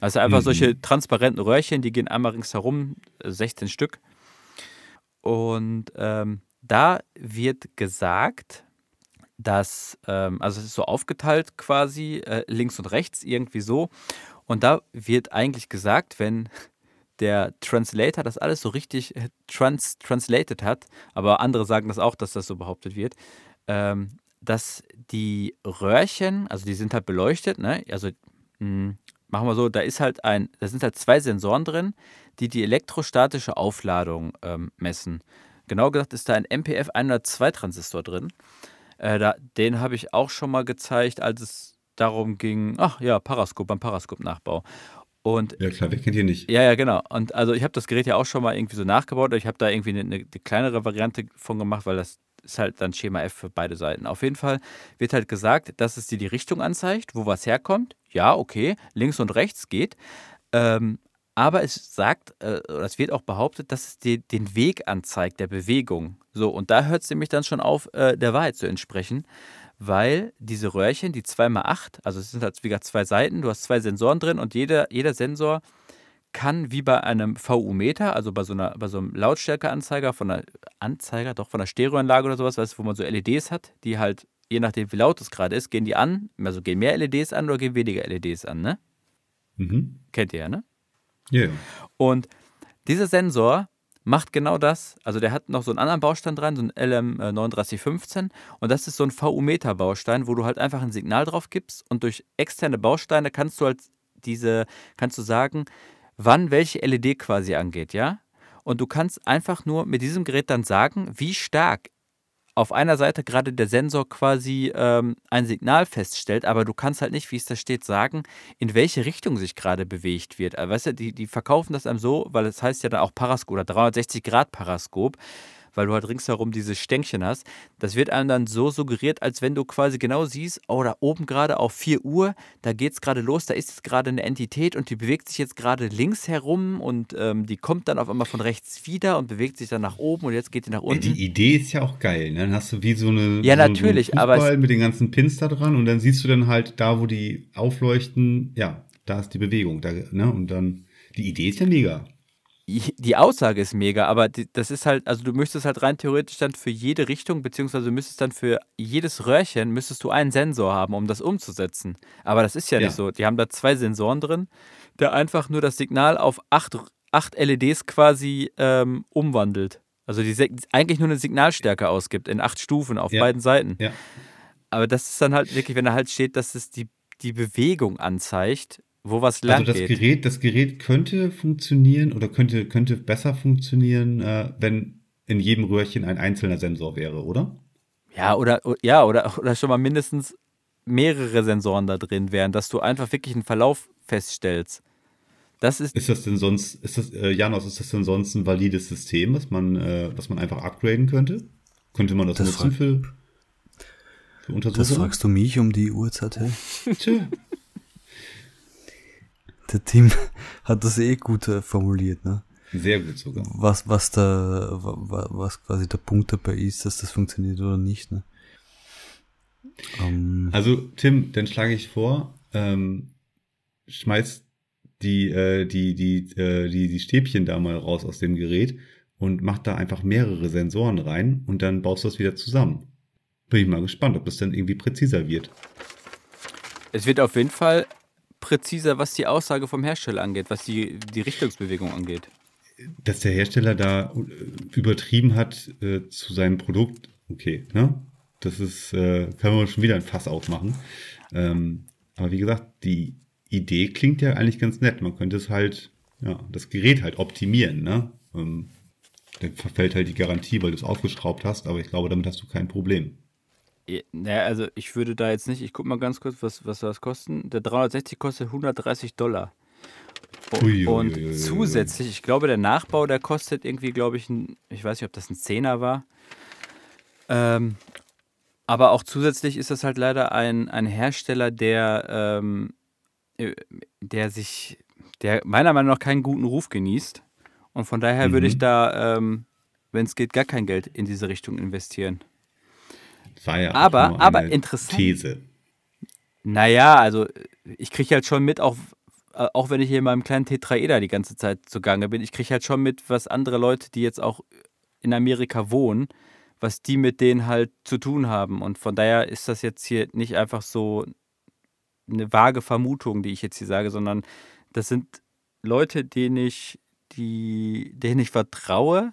Also einfach Mhm. solche transparenten Röhrchen, die gehen einmal ringsherum, äh, 16 Stück. Und ähm, da wird gesagt, dass, ähm, also es ist so aufgeteilt quasi, äh, links und rechts irgendwie so. Und da wird eigentlich gesagt, wenn der Translator das alles so richtig äh, trans translated hat, aber andere sagen das auch, dass das so behauptet wird, ähm, dass die Röhrchen, also die sind halt beleuchtet, ne? Also mh, machen wir so, da ist halt ein, da sind halt zwei Sensoren drin, die die elektrostatische Aufladung ähm, messen. Genau gesagt ist da ein MPF 102 Transistor drin. Äh, da, den habe ich auch schon mal gezeigt, als es darum ging, ach ja, Paraskop beim Paraskop-Nachbau. Und Ja klar, wer kennt ihr nicht? ja, ja, genau. Und also ich habe das Gerät ja auch schon mal irgendwie so nachgebaut. Ich habe da irgendwie eine, eine, eine kleinere Variante von gemacht, weil das ist halt dann Schema F für beide Seiten. Auf jeden Fall wird halt gesagt, dass es dir die Richtung anzeigt, wo was herkommt. Ja, okay, links und rechts geht. Ähm, aber es sagt, äh, oder es wird auch behauptet, dass es dir den Weg anzeigt, der Bewegung. So, und da hört es nämlich dann schon auf, äh, der Wahrheit zu entsprechen, weil diese Röhrchen, die 2x8, also es sind halt wie gesagt zwei Seiten, du hast zwei Sensoren drin und jeder, jeder Sensor kann wie bei einem VU-Meter, also bei so, einer, bei so einem Lautstärkeanzeiger von einer Anzeiger, doch von einer Stereoanlage oder sowas, weißt, du, wo man so LEDs hat, die halt, je nachdem wie laut es gerade ist, gehen die an, also gehen mehr LEDs an oder gehen weniger LEDs an, ne? Mhm. Kennt ihr ja, ne? Ja, ja. Und dieser Sensor macht genau das. Also der hat noch so einen anderen Baustein dran, so ein LM3915. Und das ist so ein VU-Meter-Baustein, wo du halt einfach ein Signal drauf gibst und durch externe Bausteine kannst du halt diese, kannst du sagen, wann welche LED quasi angeht, ja? Und du kannst einfach nur mit diesem Gerät dann sagen, wie stark auf einer Seite gerade der Sensor quasi ähm, ein Signal feststellt, aber du kannst halt nicht, wie es da steht, sagen, in welche Richtung sich gerade bewegt wird. Also, weißt du, die, die verkaufen das einem so, weil es heißt ja dann auch Paraskop oder 360 Grad Paraskop, weil du halt ringsherum diese Stänkchen hast. Das wird einem dann so suggeriert, als wenn du quasi genau siehst, oh, da oben gerade auf 4 Uhr, da geht es gerade los, da ist jetzt gerade eine Entität und die bewegt sich jetzt gerade links herum und ähm, die kommt dann auf einmal von rechts wieder und bewegt sich dann nach oben und jetzt geht die nach unten. die Idee ist ja auch geil. Ne? Dann hast du wie so eine Ja, so, natürlich, so aber es- mit den ganzen Pins da dran und dann siehst du dann halt da, wo die aufleuchten, ja, da ist die Bewegung. Da, ne? Und dann, die Idee ist ja mega. Die Aussage ist mega, aber das ist halt, also du müsstest halt rein theoretisch dann für jede Richtung, beziehungsweise du müsstest dann für jedes Röhrchen, müsstest du einen Sensor haben, um das umzusetzen. Aber das ist ja, Ja. nicht so. Die haben da zwei Sensoren drin, der einfach nur das Signal auf acht, acht LEDs quasi ähm, umwandelt. Also die eigentlich nur eine Signalstärke ausgibt in acht Stufen auf Ja. beiden Seiten. Ja. Aber das ist dann halt wirklich, wenn da halt steht, dass es die die Bewegung anzeigt, wo was lang Also das Gerät, das Gerät könnte funktionieren oder könnte, könnte besser funktionieren, äh, wenn in jedem Röhrchen ein einzelner Sensor wäre, oder? Ja, oder, ja, oder, oder schon mal mindestens mehrere Sensoren da drin wären, dass du einfach wirklich einen Verlauf feststellst. Das ist, ist das denn sonst, ist das, äh, Janos, ist das denn sonst ein valides System, was man, äh, was man einfach upgraden könnte? Könnte man das, das nutzen für, für Untersuchungen? Das fragst du mich um die Uhrzeit, hey? Tja. Der Tim hat das eh gut äh, formuliert, ne? Sehr gut sogar. Was, was da, was quasi der Punkt dabei ist, dass das funktioniert oder nicht, ne? Um, ähm, also, Tim, dann schlage ich vor, ähm, schmeiß die, äh, die, die, äh, die, die Stäbchen da mal raus aus dem Gerät und mach da einfach mehrere Sensoren rein und dann baust du das wieder zusammen. Bin ich mal gespannt, ob das dann irgendwie präziser wird. Es wird auf jeden Fall präziser, was die Aussage vom Hersteller angeht, was die, die Richtungsbewegung angeht. Dass der Hersteller da äh, übertrieben hat äh, zu seinem Produkt, okay, ne? Das ist, äh, können wir schon wieder ein Fass aufmachen. Ähm, aber wie gesagt, die Idee klingt ja eigentlich ganz nett. Man könnte es halt, ja, das Gerät halt optimieren, ne? Ähm, dann verfällt halt die Garantie, weil du es aufgeschraubt hast, aber ich glaube, damit hast du kein Problem. Naja, also ich würde da jetzt nicht, ich gucke mal ganz kurz, was, was das kosten. Der 360 kostet 130 Dollar. Ui, und ui, ui, zusätzlich, ich glaube, der Nachbau, der kostet irgendwie, glaube ich, ein, ich weiß nicht, ob das ein Zehner war. Ähm, aber auch zusätzlich ist das halt leider ein, ein Hersteller, der, ähm, äh, der sich, der meiner Meinung nach keinen guten Ruf genießt. Und von daher mhm. würde ich mhm. da, ähm, wenn es geht, gar kein Geld in diese Richtung investieren. War ja aber, aber interessant. These. Naja, also ich kriege halt schon mit, auch, äh, auch wenn ich hier in meinem kleinen Tetraeder die ganze Zeit zugange bin, ich kriege halt schon mit, was andere Leute, die jetzt auch in Amerika wohnen, was die mit denen halt zu tun haben. Und von daher ist das jetzt hier nicht einfach so eine vage Vermutung, die ich jetzt hier sage, sondern das sind Leute, denen ich, die, denen ich vertraue,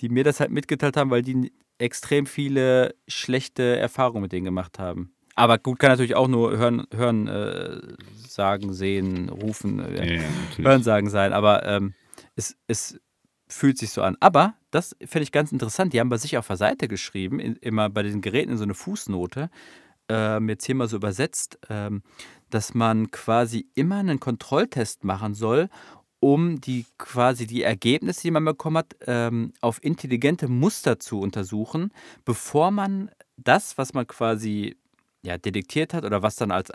die mir das halt mitgeteilt haben, weil die extrem viele schlechte Erfahrungen mit denen gemacht haben. Aber gut, kann natürlich auch nur hören, hören äh, sagen, sehen, rufen, äh, ja, hören, sagen sein. Aber ähm, es, es fühlt sich so an. Aber das finde ich ganz interessant. Die haben bei sich auf der Seite geschrieben, in, immer bei den Geräten in so eine Fußnote, äh, jetzt hier mal so übersetzt, ähm, dass man quasi immer einen Kontrolltest machen soll, um die quasi die Ergebnisse, die man bekommen hat, ähm, auf intelligente Muster zu untersuchen, bevor man das, was man quasi ja, detektiert hat oder was dann als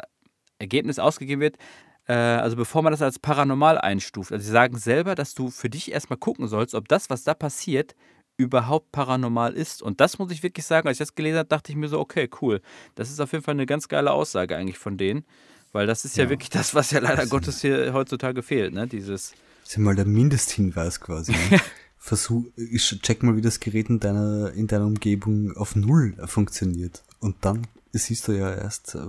Ergebnis ausgegeben wird, äh, also bevor man das als paranormal einstuft. Also sie sagen selber, dass du für dich erstmal gucken sollst, ob das, was da passiert, überhaupt paranormal ist. Und das muss ich wirklich sagen, als ich das gelesen habe, dachte ich mir so, okay, cool. Das ist auf jeden Fall eine ganz geile Aussage eigentlich von denen. Weil das ist ja, ja wirklich das, was ja leider Gottes hier heutzutage fehlt, ne? Dieses. Das ist ja mal der Mindesthinweis quasi. Ne? Versuch, check mal, wie das Gerät in deiner, in deiner Umgebung auf Null funktioniert. Und dann siehst du ja erst, äh,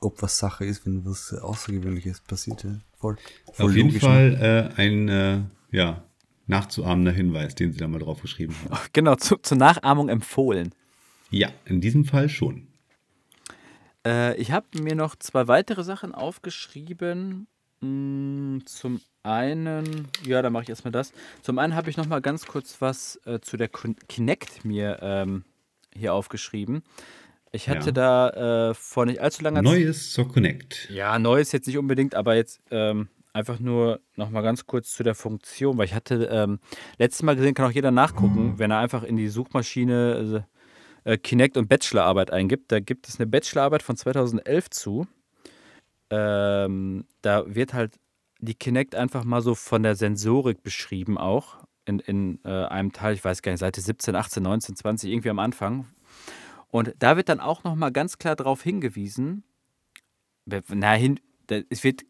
ob was Sache ist, wenn was Außergewöhnliches passiert. Ja. Voll, voll auf jeden ne? Fall äh, ein äh, ja, nachzuahmender Hinweis, den sie da mal drauf geschrieben haben. Genau, zu, zur Nachahmung empfohlen. Ja, in diesem Fall schon. Äh, ich habe mir noch zwei weitere Sachen aufgeschrieben. Hm, zum einen, ja, da mache ich erstmal das. Zum einen habe ich noch mal ganz kurz was äh, zu der Kinect mir ähm, hier aufgeschrieben. Ich hatte ja. da äh, vor nicht allzu langer Zeit. Neues zur Connect. Ja, Neues jetzt nicht unbedingt, aber jetzt ähm, einfach nur noch mal ganz kurz zu der Funktion, weil ich hatte ähm, letztes Mal gesehen, kann auch jeder nachgucken, wenn er einfach in die Suchmaschine äh, Kinect und Bachelorarbeit eingibt. Da gibt es eine Bachelorarbeit von 2011 zu. Ähm, da wird halt die Kinect einfach mal so von der Sensorik beschrieben auch. In, in äh, einem Teil, ich weiß gar nicht, Seite 17, 18, 19, 20, irgendwie am Anfang. Und da wird dann auch nochmal ganz klar darauf hingewiesen, na, hin, es wird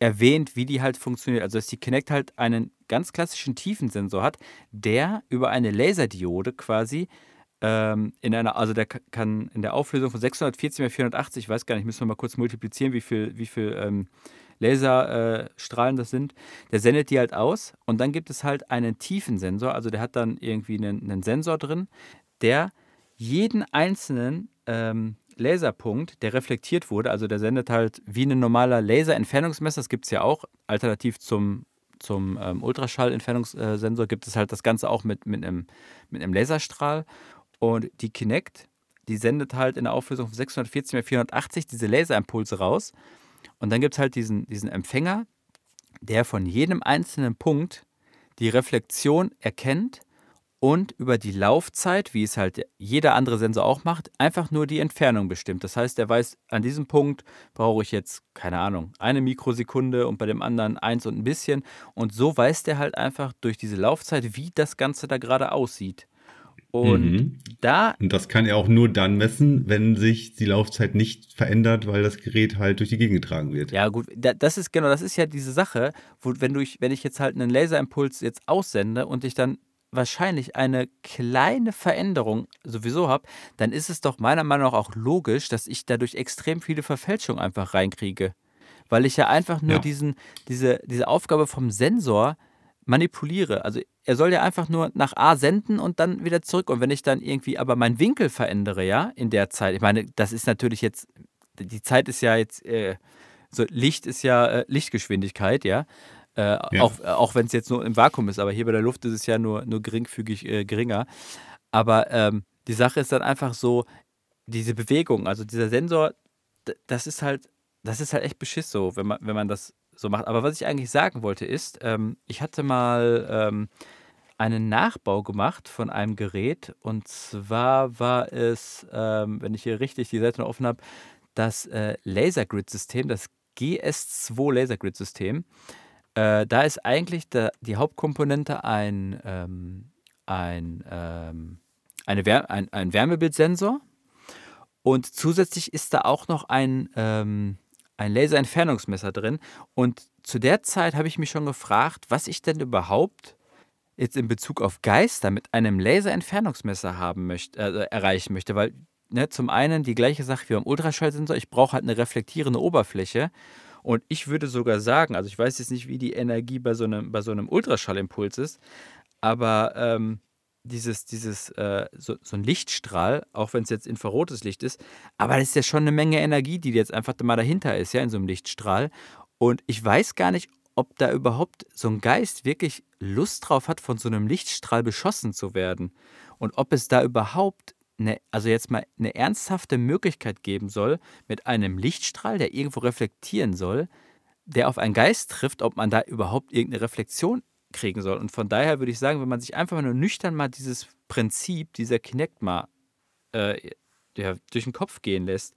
erwähnt, wie die halt funktioniert. Also, dass die Kinect halt einen ganz klassischen Tiefensensor hat, der über eine Laserdiode quasi ähm, in einer, also der kann in der Auflösung von 640 mal 480, ich weiß gar nicht, müssen wir mal kurz multiplizieren, wie viel, wie viel ähm, Laserstrahlen äh, das sind. Der sendet die halt aus und dann gibt es halt einen Tiefensensor, also der hat dann irgendwie einen, einen Sensor drin, der jeden einzelnen ähm, Laserpunkt, der reflektiert wurde, also der sendet halt wie ein normaler Laserentfernungsmesser, das gibt es ja auch, alternativ zum, zum ähm, Ultraschallentfernungssensor gibt es halt das Ganze auch mit, mit, einem, mit einem Laserstrahl. Und die Kinect, die sendet halt in der Auflösung von 640 x 480 diese Laserimpulse raus. Und dann gibt es halt diesen, diesen Empfänger, der von jedem einzelnen Punkt die Reflexion erkennt und über die Laufzeit, wie es halt jeder andere Sensor auch macht, einfach nur die Entfernung bestimmt. Das heißt, er weiß, an diesem Punkt brauche ich jetzt, keine Ahnung, eine Mikrosekunde und bei dem anderen eins und ein bisschen. Und so weiß der halt einfach durch diese Laufzeit, wie das Ganze da gerade aussieht. Und mhm. da. Und das kann er auch nur dann messen, wenn sich die Laufzeit nicht verändert, weil das Gerät halt durch die Gegend getragen wird. Ja, gut, das ist genau, das ist ja diese Sache, wo, wenn, du, wenn ich jetzt halt einen Laserimpuls jetzt aussende und ich dann wahrscheinlich eine kleine Veränderung sowieso habe, dann ist es doch meiner Meinung nach auch logisch, dass ich dadurch extrem viele Verfälschungen einfach reinkriege. Weil ich ja einfach nur ja. diesen, diese, diese Aufgabe vom Sensor manipuliere. Also er soll ja einfach nur nach A senden und dann wieder zurück. Und wenn ich dann irgendwie aber meinen Winkel verändere, ja, in der Zeit, ich meine, das ist natürlich jetzt, die Zeit ist ja jetzt, äh, so Licht ist ja äh, Lichtgeschwindigkeit, ja. Äh, ja. Auch, auch wenn es jetzt nur im Vakuum ist, aber hier bei der Luft ist es ja nur, nur geringfügig äh, geringer. Aber ähm, die Sache ist dann einfach so, diese Bewegung, also dieser Sensor, das ist halt, das ist halt echt beschiss so, wenn man, wenn man das so macht. Aber was ich eigentlich sagen wollte ist, ähm, ich hatte mal ähm, einen Nachbau gemacht von einem Gerät und zwar war es, ähm, wenn ich hier richtig die Seite noch offen habe, das äh, Lasergrid-System, das GS2 Lasergrid-System. Äh, da ist eigentlich der, die Hauptkomponente ein, ähm, ein, ähm, eine Wär ein, ein Wärmebildsensor und zusätzlich ist da auch noch ein, ähm, ein Laserentfernungsmesser drin. Und zu der Zeit habe ich mich schon gefragt, was ich denn überhaupt jetzt in Bezug auf Geister mit einem Laserentfernungsmesser haben möchte, äh, erreichen möchte, weil ne, zum einen die gleiche Sache wie beim Ultraschallsensor, ich brauche halt eine reflektierende Oberfläche. Und ich würde sogar sagen, also ich weiß jetzt nicht, wie die Energie bei so einem, bei so einem Ultraschallimpuls ist, aber ähm, dieses, dieses, äh, so, so, ein Lichtstrahl, auch wenn es jetzt infrarotes Licht ist, aber das ist ja schon eine Menge Energie, die jetzt einfach mal dahinter ist, ja, in so einem Lichtstrahl. Und ich weiß gar nicht, ob da überhaupt so ein Geist wirklich Lust drauf hat, von so einem Lichtstrahl beschossen zu werden. Und ob es da überhaupt eine, also jetzt mal eine ernsthafte Möglichkeit geben soll, mit einem Lichtstrahl, der irgendwo reflektieren soll, der auf einen Geist trifft, ob man da überhaupt irgendeine Reflexion kriegen soll. Und von daher würde ich sagen, wenn man sich einfach nur nüchtern mal dieses Prinzip dieser Kinect mal äh, ja, durch den Kopf gehen lässt,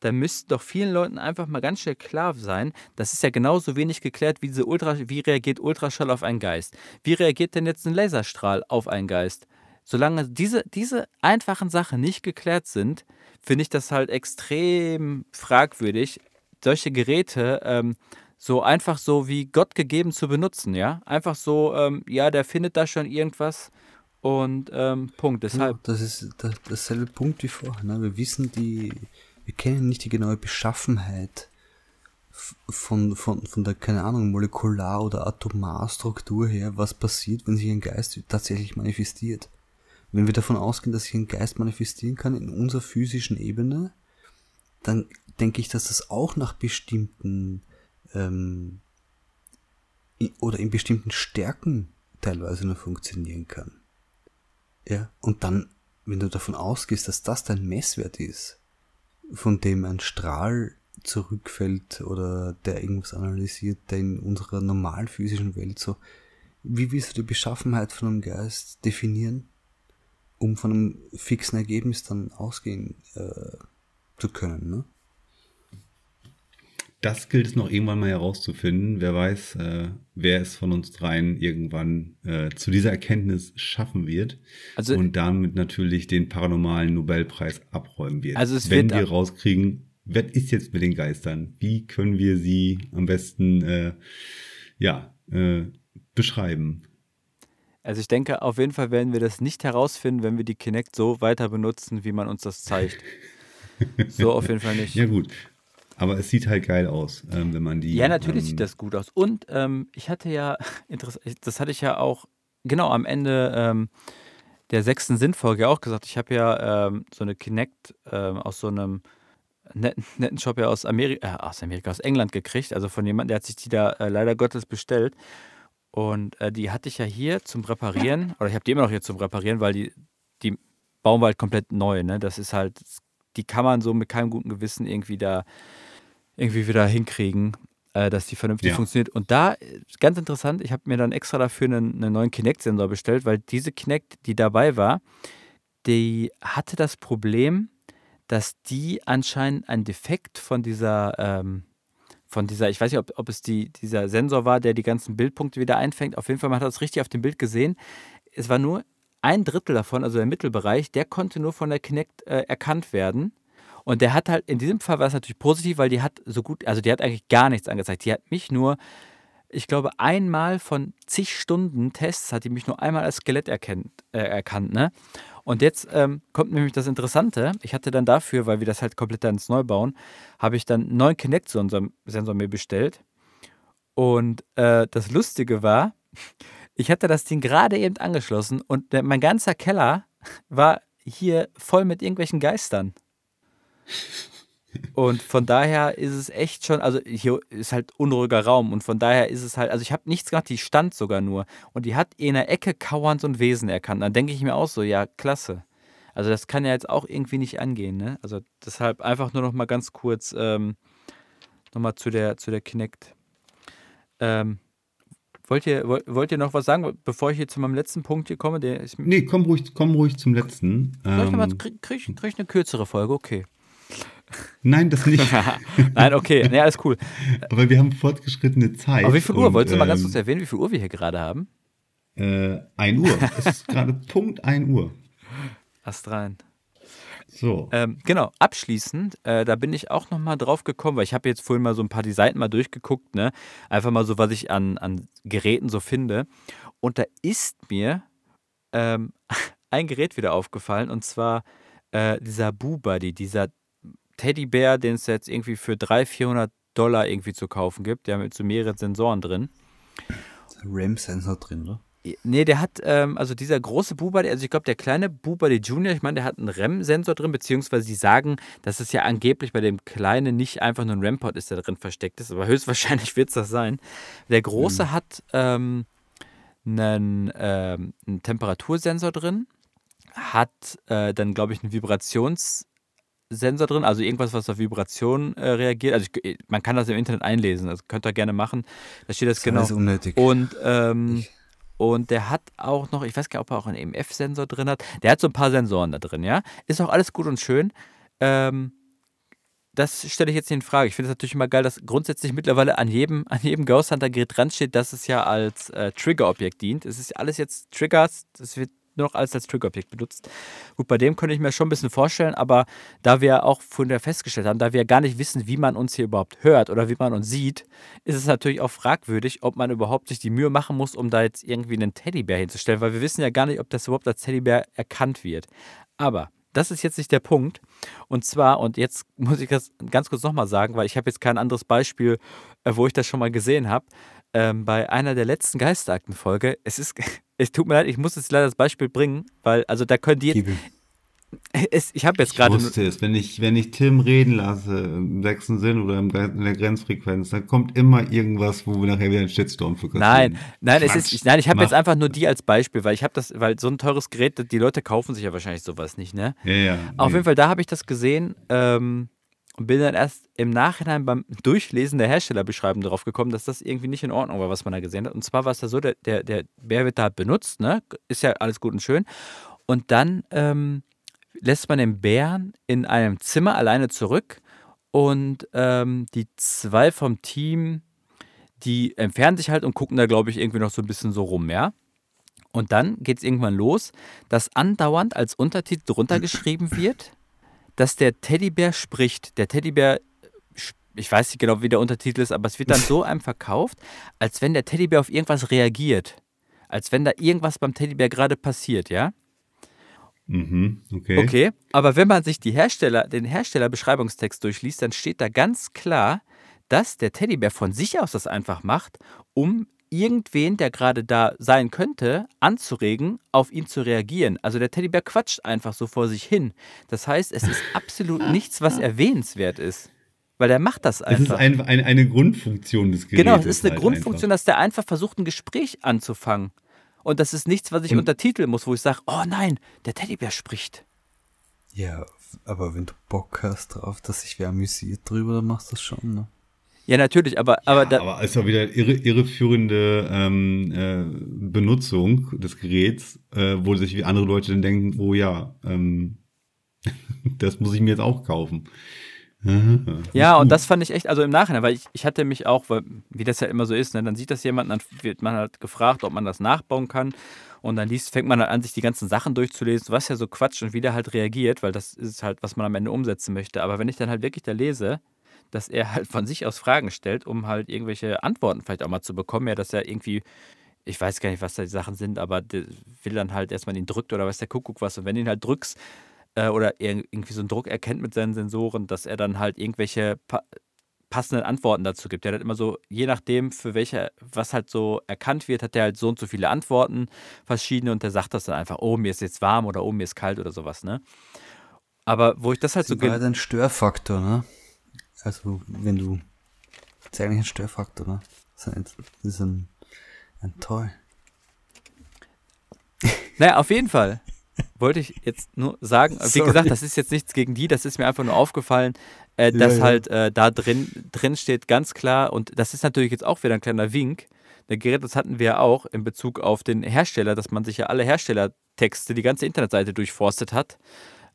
dann müsste doch vielen Leuten einfach mal ganz schnell klar sein, das ist ja genauso wenig geklärt wie diese Ultra, wie reagiert Ultraschall auf einen Geist? Wie reagiert denn jetzt ein Laserstrahl auf einen Geist? solange diese, diese einfachen Sachen nicht geklärt sind, finde ich das halt extrem fragwürdig, solche Geräte ähm, so einfach so wie Gott gegeben zu benutzen, ja? Einfach so, ähm, ja, der findet da schon irgendwas und ähm, Punkt. Deshalb. Ja, das ist das, dasselbe Punkt wie vorher. Ne? Wir wissen die, wir kennen nicht die genaue Beschaffenheit von, von, von der, keine Ahnung, Molekular- oder Atomarstruktur her, was passiert, wenn sich ein Geist tatsächlich manifestiert. Wenn wir davon ausgehen, dass sich ein Geist manifestieren kann in unserer physischen Ebene, dann denke ich, dass das auch nach bestimmten ähm, oder in bestimmten Stärken teilweise nur funktionieren kann. Ja, und dann, wenn du davon ausgehst, dass das dein Messwert ist, von dem ein Strahl zurückfällt oder der irgendwas analysiert, der in unserer normal physischen Welt so, wie willst du die Beschaffenheit von einem Geist definieren? um von einem fixen Ergebnis dann ausgehen äh, zu können. Ne? Das gilt es noch irgendwann mal herauszufinden. Wer weiß, äh, wer es von uns dreien irgendwann äh, zu dieser Erkenntnis schaffen wird also, und damit natürlich den paranormalen Nobelpreis abräumen wird. Also es Wenn wird wir rauskriegen, was ist jetzt mit den Geistern? Wie können wir sie am besten äh, ja, äh, beschreiben? Also ich denke, auf jeden Fall werden wir das nicht herausfinden, wenn wir die Kinect so weiter benutzen, wie man uns das zeigt. so auf jeden Fall nicht. Ja gut, aber es sieht halt geil aus, ähm, wenn man die. Ja, natürlich ähm, sieht das gut aus. Und ähm, ich hatte ja, das hatte ich ja auch genau am Ende ähm, der sechsten Sinnfolge auch gesagt. Ich habe ja ähm, so eine Kinect ähm, aus so einem netten, netten Shop ja aus Amerika, äh, aus Amerika, aus England gekriegt. Also von jemandem, der hat sich die da äh, leider Gottes bestellt. Und äh, die hatte ich ja hier zum Reparieren, oder ich habe die immer noch hier zum Reparieren, weil die, die bauen wir halt komplett neu. Ne? Das ist halt, die kann man so mit keinem guten Gewissen irgendwie da irgendwie wieder hinkriegen, äh, dass die vernünftig Ja. funktioniert. Und da, ganz interessant, ich habe mir dann extra dafür einen, einen neuen Kinect-Sensor bestellt, weil diese Kinect, die dabei war, die hatte das Problem, dass die anscheinend ein Defekt von dieser, ähm, von dieser, ich weiß nicht, ob, ob es die, dieser Sensor war, der die ganzen Bildpunkte wieder einfängt. Auf jeden Fall, man hat das richtig auf dem Bild gesehen. Es war nur ein Drittel davon, also der Mittelbereich, der konnte nur von der Kinect äh, erkannt werden. Und der hat halt, in diesem Fall war es natürlich positiv, weil die hat so gut, also die hat eigentlich gar nichts angezeigt. Die hat mich nur, ich glaube, einmal von zig Stunden Tests hat die mich nur einmal als Skelett erkennt, äh, erkannt, ne? Und jetzt ähm, kommt nämlich das Interessante. Ich hatte dann dafür, weil wir das halt komplett dann Neu bauen, habe ich dann einen neuen Kinect-Sensor Sensor mir bestellt. Und äh, das Lustige war, ich hatte das Ding gerade eben angeschlossen und mein ganzer Keller war hier voll mit irgendwelchen Geistern. Und von daher ist es echt schon, also hier ist halt unruhiger Raum und von daher ist es halt, also ich habe nichts gemacht, die stand sogar nur und die hat in der Ecke kauernd so ein Wesen erkannt. Dann denke ich mir auch so, ja, klasse. Also das kann ja jetzt auch irgendwie nicht angehen, ne? Also deshalb einfach nur noch mal ganz kurz ähm, noch mal zu der, zu der Kinect. Ähm, wollt, ihr, wollt, wollt ihr noch was sagen, bevor ich hier zu meinem letzten Punkt hier komme? Der ist, Nee, komm ruhig, komm ruhig zum letzten. soll ich noch mal, Ähm, krieg, krieg, krieg ich eine kürzere Folge? Okay. Nein, das nicht. Nein, okay, nee, alles cool. Aber wir haben fortgeschrittene Zeit. Aber wie viel Uhr? und, Wolltest du mal ganz ähm, kurz erwähnen, wie viel Uhr wir hier gerade haben? Äh, 1 Uhr. Es ist gerade Punkt 1 Uhr. Ast rein. So. Ähm, genau, abschließend, äh, da bin ich auch noch mal drauf gekommen, weil ich habe jetzt vorhin mal so ein paar die Seiten mal durchgeguckt, ne? Einfach mal so, was ich an, an Geräten so finde. Und da ist mir ähm, ein Gerät wieder aufgefallen und zwar äh, dieser Boo Buddy, dieser Teddybär, den es jetzt irgendwie für 300, 400 Dollar irgendwie zu kaufen gibt, der mit so mehreren Sensoren drin. RAM-Sensor drin, oder? Nee, der hat, ähm, also dieser große Buber, also ich glaube, der kleine Buber, der Junior, ich meine, der hat einen REM-Sensor drin, beziehungsweise sie sagen, dass es ja angeblich bei dem kleinen nicht einfach nur ein REM-Pod ist, der drin versteckt ist, aber höchstwahrscheinlich wird es das sein. Der große hat ähm, einen, ähm, einen Temperatursensor drin, hat äh, dann, glaube ich, einen Vibrationssensor drin, also irgendwas, was auf Vibration äh, reagiert. Also ich, man kann das im Internet einlesen, das könnt ihr gerne machen. Da steht das, Das ist genau. alles unnötig. Und, ähm, Ich- und der hat auch noch, ich weiß gar nicht, ob er auch einen EMF-Sensor drin hat. Der hat so ein paar Sensoren da drin, ja. Ist auch alles gut und schön. Ähm, das stelle ich jetzt nicht in Frage. Ich finde es natürlich immer geil, dass grundsätzlich mittlerweile an jedem, an jedem Ghost Hunter Gerät dran steht, dass es ja als äh, Trigger-Objekt dient. Es ist ja alles jetzt Triggers, das wird nur noch alles als Trigger-Objekt benutzt. Gut, bei dem könnte ich mir schon ein bisschen vorstellen, aber da wir auch vorher festgestellt haben, da wir gar nicht wissen, wie man uns hier überhaupt hört oder wie man uns sieht, ist es natürlich auch fragwürdig, ob man überhaupt sich die Mühe machen muss, um da jetzt irgendwie einen Teddybär hinzustellen, weil wir wissen ja gar nicht, ob das überhaupt als Teddybär erkannt wird. Aber das ist jetzt nicht der Punkt. Und zwar, und jetzt muss ich das ganz kurz nochmal sagen, weil ich habe jetzt kein anderes Beispiel, äh, wo ich das schon mal gesehen habe. Ähm, bei einer der letzten Geisterakten-Folge, es ist, es tut mir leid, ich muss jetzt leider das Beispiel bringen, weil, also da können die jetzt, es, ich habe jetzt Ich gerade, wusste es, wenn ich, wenn ich Tim reden lasse, im sechsten Sinn oder im, in der Grenzfrequenz, dann kommt immer irgendwas, wo wir nachher wieder einen Shitstorm für Nein, kassieren. nein, es Quatsch. ist, ich- nein, ich habe jetzt einfach nur die als Beispiel, weil ich habe das, weil so ein teures Gerät, die Leute kaufen sich ja wahrscheinlich sowas nicht, ne? Ja, ja. Auf nee. jeden Fall, da habe ich das gesehen ähm, und bin dann erst im Nachhinein beim Durchlesen der Herstellerbeschreibung drauf gekommen, dass das irgendwie nicht in Ordnung war, was man da gesehen hat. Und zwar war es da so, der, der, der Bär wird da benutzt, ne? Ist ja alles gut und schön. Und dann ähm, lässt man den Bären in einem Zimmer alleine zurück und ähm, die zwei vom Team, die entfernen sich halt und gucken da, glaube ich, irgendwie noch so ein bisschen so rum, ja? Und dann geht es irgendwann los, dass andauernd als Untertitel drunter geschrieben wird, dass der Teddybär spricht. Der Teddybär, sch- ich weiß nicht genau, wie der Untertitel ist, aber es wird dann so einem verkauft, als wenn der Teddybär auf irgendwas reagiert. Als wenn da irgendwas beim Teddybär gerade passiert, ja? Mhm, okay. Okay, aber wenn man sich die Hersteller, den Herstellerbeschreibungstext durchliest, dann steht da ganz klar, dass der Teddybär von sich aus das einfach macht, um irgendwen, der gerade da sein könnte, anzuregen, auf ihn zu reagieren. Also der Teddybär quatscht einfach so vor sich hin. Das heißt, es ist absolut nichts, was erwähnenswert ist. Weil der macht das einfach. Es ist ein, ein, eine Grundfunktion des Gerätes. Genau, es ist eine halt Grundfunktion, einfach. dass der einfach versucht, ein Gespräch anzufangen. Und das ist nichts, was ich Und- untertiteln muss, wo ich sage, oh nein, der Teddybär spricht. Ja, aber wenn du Bock hast drauf, dass sich wer amüsiert drüber, dann machst du das schon, ne? Ja, natürlich, aber, aber, da, Aber es ist auch wieder irre, irreführende ähm, äh, Benutzung des Geräts, äh, wo sich wie andere Leute dann denken, oh ja, ähm, das muss ich mir jetzt auch kaufen. Ja, und das fand ich echt, also im Nachhinein, weil ich, ich hatte mich auch, weil, wie das ja immer so ist, ne, dann sieht das jemand, dann wird man halt gefragt, ob man das nachbauen kann. Und dann liest, fängt man halt an, sich die ganzen Sachen durchzulesen, was ja so Quatsch und wie der halt reagiert, weil das ist halt, was man am Ende umsetzen möchte. Aber wenn ich dann halt wirklich da lese, dass er halt von sich aus Fragen stellt, um halt irgendwelche Antworten vielleicht auch mal zu bekommen, ja, dass er irgendwie, ich weiß gar nicht, was da die Sachen sind, aber der will dann halt erstmal ihn drückt oder weiß der Kuckuck was. Und wenn ihn halt drückst, äh, oder er irgendwie so einen Druck erkennt mit seinen Sensoren, dass er dann halt irgendwelche pa passenden Antworten dazu gibt. Der hat immer so, je nachdem, für welche, was halt so erkannt wird, hat der halt so und so viele Antworten, verschiedene, und der sagt das dann einfach, oh, mir ist jetzt warm oder oh, mir ist kalt oder sowas, ne? Aber wo ich das halt so. Das war halt ein Störfaktor, ne? Also, wenn du. Das ist eigentlich ein Störfaktor, ne? Das ist ein, ein, Toy. Naja, auf jeden Fall wollte ich jetzt nur sagen, wie Sorry. gesagt, das ist jetzt nichts gegen die, das ist mir einfach nur aufgefallen, äh, dass ja. halt äh, da drin, drin steht ganz klar, und das ist natürlich jetzt auch wieder ein kleiner Wink, der Gerät, das hatten wir ja auch in Bezug auf den Hersteller, dass man sich ja alle Herstellertexte, die ganze Internetseite durchforstet hat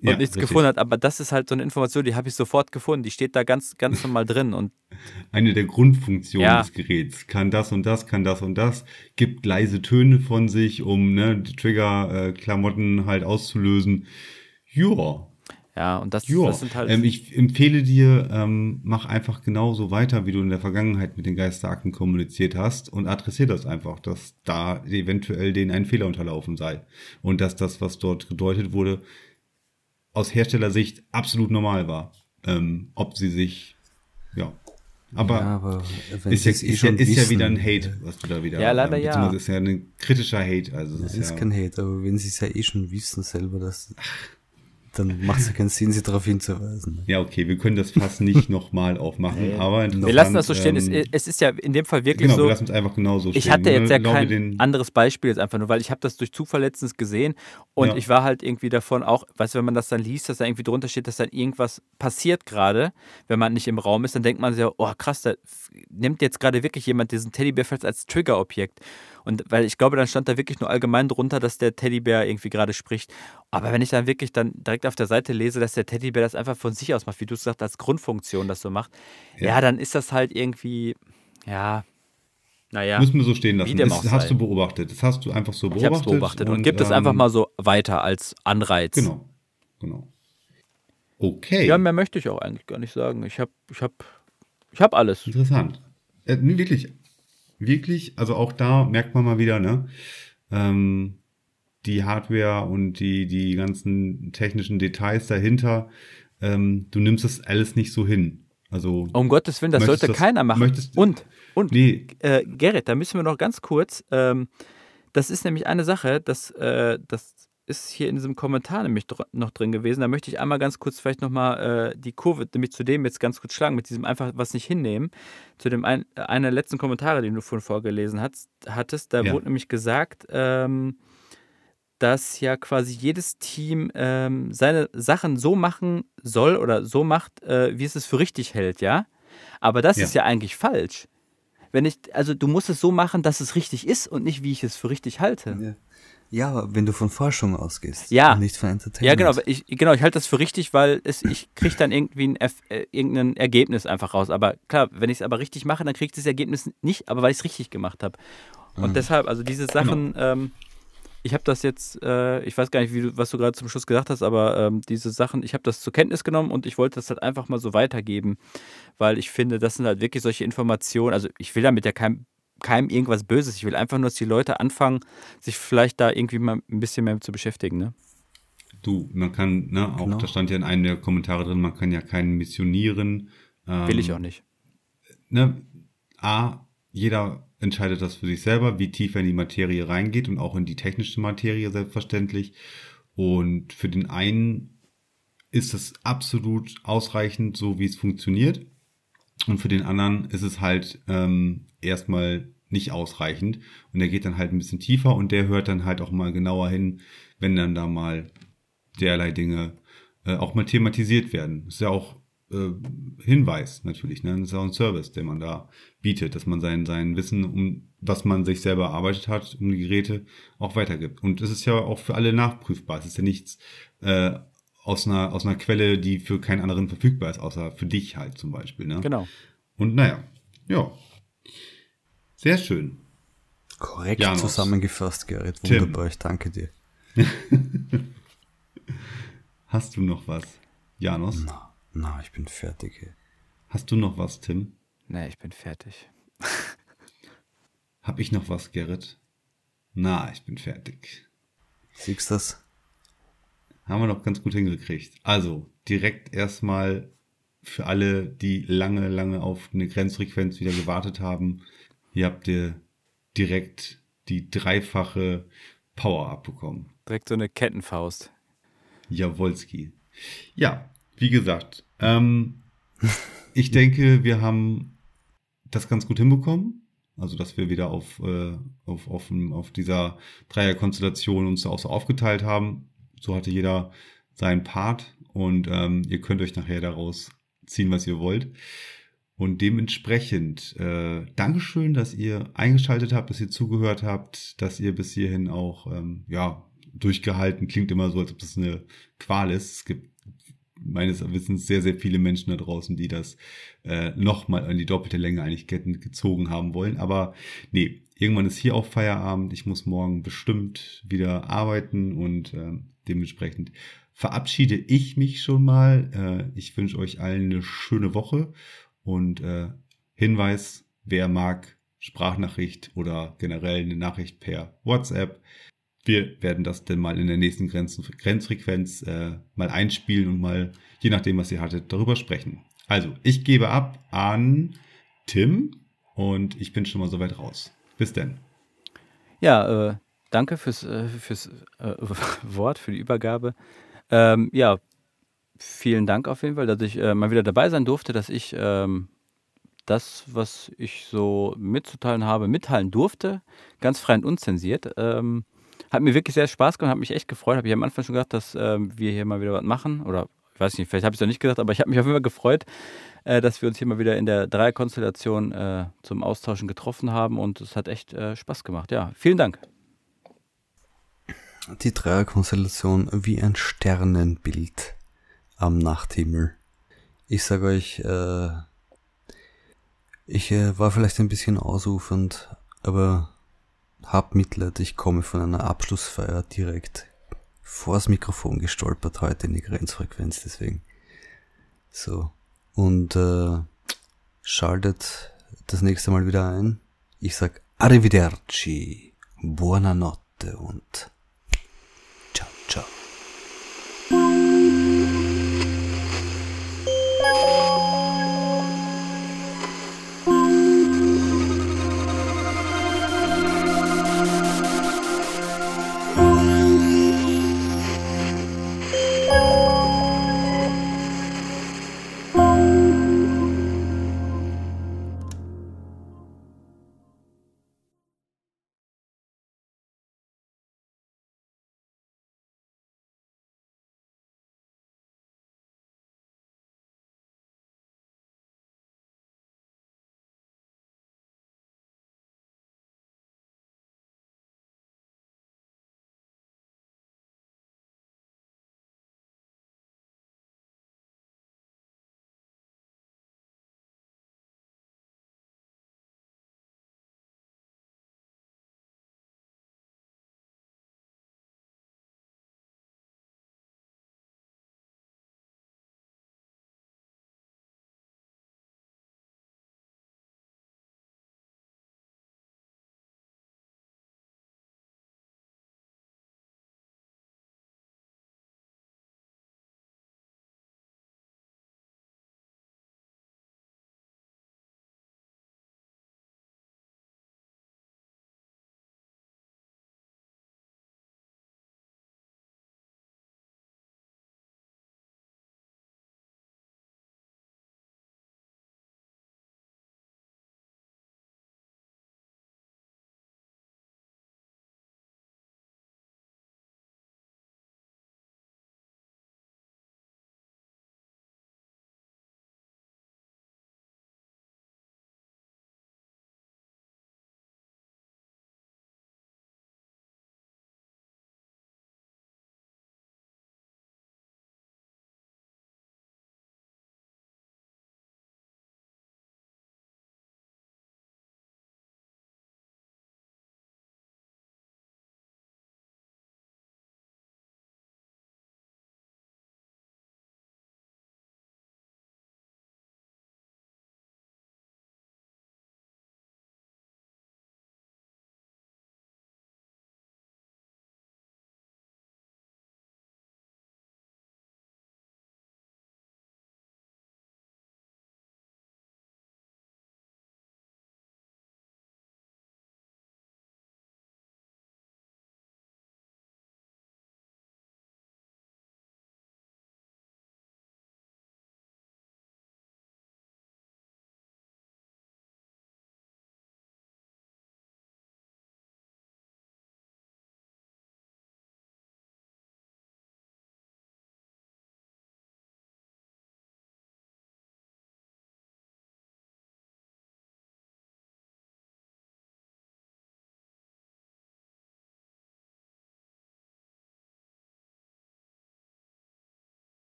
und Ja, nichts richtig. gefunden hat, aber das ist halt so eine Information, die habe ich sofort gefunden, die steht da ganz, ganz normal drin und Eine der Grundfunktionen Ja. des Geräts. Kann das und das, kann das und das, gibt leise Töne von sich, um ne, die Trigger-Klamotten halt auszulösen. Ja, ja, und das, ja. das sind halt, ähm, ich empfehle dir, ähm, mach einfach genauso weiter, wie du in der Vergangenheit mit den Geisterakten kommuniziert hast und adressier das einfach, dass da eventuell denen ein Fehler unterlaufen sei. Und dass das, was dort gedeutet wurde, aus Herstellersicht absolut normal war. Ähm, ob sie sich, ja. Aber ja, aber wenn ist, ja, es eh ist, ja, ist ja wieder ein Hate, was du da wieder. Ja, leider ja. beziehungsweise ist ja ein kritischer Hate. Also es Das ist, ist ja, kein Hate, aber wenn sie es ja eh schon wissen selber, dass, dann macht es ja keinen Sinn, sie darauf hinzuweisen. ja, okay, wir können das fast nicht nochmal aufmachen, aber wir lassen das so stehen, ähm, es, es ist ja in dem Fall wirklich Genau, so, wir lassen es einfach genauso stehen. Ich hatte jetzt ja kein den- anderes Beispiel jetzt einfach nur, weil ich habe das durch Zufall letztens gesehen und Ja. ich war halt irgendwie davon auch, weißt du, wenn man das dann liest, dass da irgendwie drunter steht, dass dann irgendwas passiert gerade, wenn man nicht im Raum ist, dann denkt man sich ja, oh krass, da nimmt jetzt gerade wirklich jemand diesen Teddybär fest als Triggerobjekt. Und weil ich glaube, dann stand da wirklich nur allgemein drunter, dass der Teddybär irgendwie gerade spricht. Aber wenn ich dann wirklich dann direkt auf der Seite lese, dass der Teddybär das einfach von sich aus macht, wie du es sagst, als Grundfunktion das so macht, ja, Ja. dann ist das halt irgendwie, ja, naja. Müssen wir so stehen lassen. Das hast sei. du beobachtet. Das hast du einfach so Ich beobachtet. habe es beobachtet und, gibt es einfach ähm, mal so weiter als Anreiz. Genau, genau. Okay, Ja, mehr möchte ich auch eigentlich gar nicht sagen. Ich habe ich hab, ich hab alles. interessant. Äh, wirklich, wirklich, also auch da merkt man mal wieder, ne? Ähm, die Hardware und die, die ganzen technischen Details dahinter, ähm, du nimmst das alles nicht so hin. Also, Um Gottes Willen, das sollte das- keiner machen. möchtest- und, und, nee, äh, Gerrit, da müssen wir noch ganz kurz, ähm, das ist nämlich eine Sache, das, äh, das ist hier in diesem Kommentar nämlich dr noch drin gewesen. Da möchte ich einmal ganz kurz vielleicht nochmal äh, die Kurve, nämlich zu dem jetzt ganz kurz schlagen, mit diesem einfach was nicht hinnehmen. Zu dem ein, einer der letzten Kommentare, den du vorhin vorgelesen hast, hattest, da Ja. wurde nämlich gesagt, ähm, dass ja quasi jedes Team ähm, seine Sachen so machen soll oder so macht, äh, wie es es für richtig hält, ja. Aber das Ja. ist ja eigentlich falsch. Wenn ich, also du musst es so machen, dass es richtig ist und nicht, wie ich es für richtig halte. Ja. Ja, aber wenn du von Forschung ausgehst Ja. und nicht von Entertainment. Ja, genau, aber ich, genau, ich halte das für richtig, weil es, ich kriege dann irgendwie ein, äh, irgendein Ergebnis einfach raus. Aber klar, wenn ich es aber richtig mache, dann kriege ich das Ergebnis nicht, aber weil ich es richtig gemacht habe. Und Mhm. deshalb, also diese Sachen, ähm, ich habe das jetzt, äh, ich weiß gar nicht, wie du, was du gerade zum Schluss gesagt hast, aber ähm, diese Sachen, ich habe das zur Kenntnis genommen und ich wollte das halt einfach mal so weitergeben, weil ich finde, das sind halt wirklich solche Informationen. Also ich will damit ja keinem, keinem irgendwas Böses. Ich will einfach nur, dass die Leute anfangen, sich vielleicht da irgendwie mal ein bisschen mehr zu beschäftigen. Ne? du, man kann, ne, auch Genau. da stand ja in einem der Kommentare drin, man kann ja keinen missionieren. Ähm, Will ich auch nicht. ne, A, jeder entscheidet das für sich selber, wie tief er in die Materie reingeht und auch in die technische Materie selbstverständlich. Und für den einen ist es absolut ausreichend, so wie es funktioniert. Und für den anderen ist es halt ähm, erstmal nicht ausreichend. Und er geht dann halt ein bisschen tiefer und der hört dann halt auch mal genauer hin, wenn dann da mal derlei Dinge äh, auch mal thematisiert werden. ist ja auch äh, Hinweis natürlich, ne? Das ist auch ein Service, den man da bietet, dass man sein, sein Wissen, um was man sich selber erarbeitet hat, um die Geräte auch weitergibt. Und es ist ja auch für alle nachprüfbar. Es ist ja nichts äh, aus einer, aus einer Quelle, die für keinen anderen verfügbar ist, außer für dich halt zum Beispiel. Ne? Genau. Und naja, ja. Sehr schön. Korrekt Janos. zusammengefasst, Gerrit. Wunderbar, Tim. ich danke dir. Hast du noch was, Janos? Na, na, ich bin fertig. Hast du noch was, Tim? Nee, ich bin fertig. Hab ich noch was, Gerrit? Na, ich bin fertig. Siehst du das? Haben wir noch ganz gut hingekriegt. Also, direkt erstmal für alle, die lange, lange auf eine Grenzfrequenz wieder gewartet haben. Hier habt ihr direkt die dreifache Power abbekommen. Direkt so eine Kettenfaust. Jawolski. Ja, wie gesagt, ähm, ich denke, wir haben das ganz gut hinbekommen. Also, dass wir wieder auf, äh, auf, auf, auf dieser Dreierkonstellation uns auch so aufgeteilt haben. So hatte jeder seinen Part und ähm, ihr könnt euch nachher daraus ziehen, was ihr wollt. Und dementsprechend, äh, Dankeschön, dass ihr eingeschaltet habt, dass ihr zugehört habt, dass ihr bis hierhin auch, ähm, ja, durchgehalten. Klingt immer so, als ob das eine Qual ist. Es gibt meines Wissens sehr, sehr viele Menschen da draußen, die das äh, nochmal an die doppelte Länge eigentlich gezogen haben wollen. Aber nee, irgendwann ist hier auch Feierabend. Ich muss morgen bestimmt wieder arbeiten und äh, dementsprechend verabschiede ich mich schon mal. Äh, ich wünsche euch allen eine schöne Woche und äh, Hinweis, wer mag, Sprachnachricht oder generell eine Nachricht per WhatsApp wir werden das denn mal in der nächsten Grenz Grenzfrequenz äh, mal einspielen und mal, je nachdem, was ihr hattet, darüber sprechen. Also, ich gebe ab an Tim und ich bin schon mal soweit raus. Bis denn. Ja, äh, danke fürs, äh, fürs äh, Wort, für die Übergabe. Ähm, ja, vielen Dank auf jeden Fall, dass ich äh, mal wieder dabei sein durfte, dass ich ähm, das, was ich so mitzuteilen habe, mitteilen durfte. Ganz frei und unzensiert. Ähm, hat mir wirklich sehr Spaß gemacht, hat mich echt gefreut. Habe ich am Anfang schon gedacht, dass ähm, wir hier mal wieder was machen. Oder ich weiß nicht, vielleicht habe ich es noch nicht gedacht, aber ich habe mich auf jeden Fall gefreut, äh, dass wir uns hier mal wieder in der Dreierkonstellation äh, zum Austauschen getroffen haben und es hat echt äh, Spaß gemacht. Ja, vielen Dank. Die Dreierkonstellation wie ein Sternenbild am Nachthimmel. Ich sage euch, äh, ich äh, war vielleicht ein bisschen ausufernd, aber hab Mitleid, ich komme von einer Abschlussfeier direkt vors Mikrofon gestolpert heute in die Grenzfrequenz, deswegen. So. Und äh, schaltet das nächste Mal wieder ein. Ich sag Arrivederci, Buonanotte und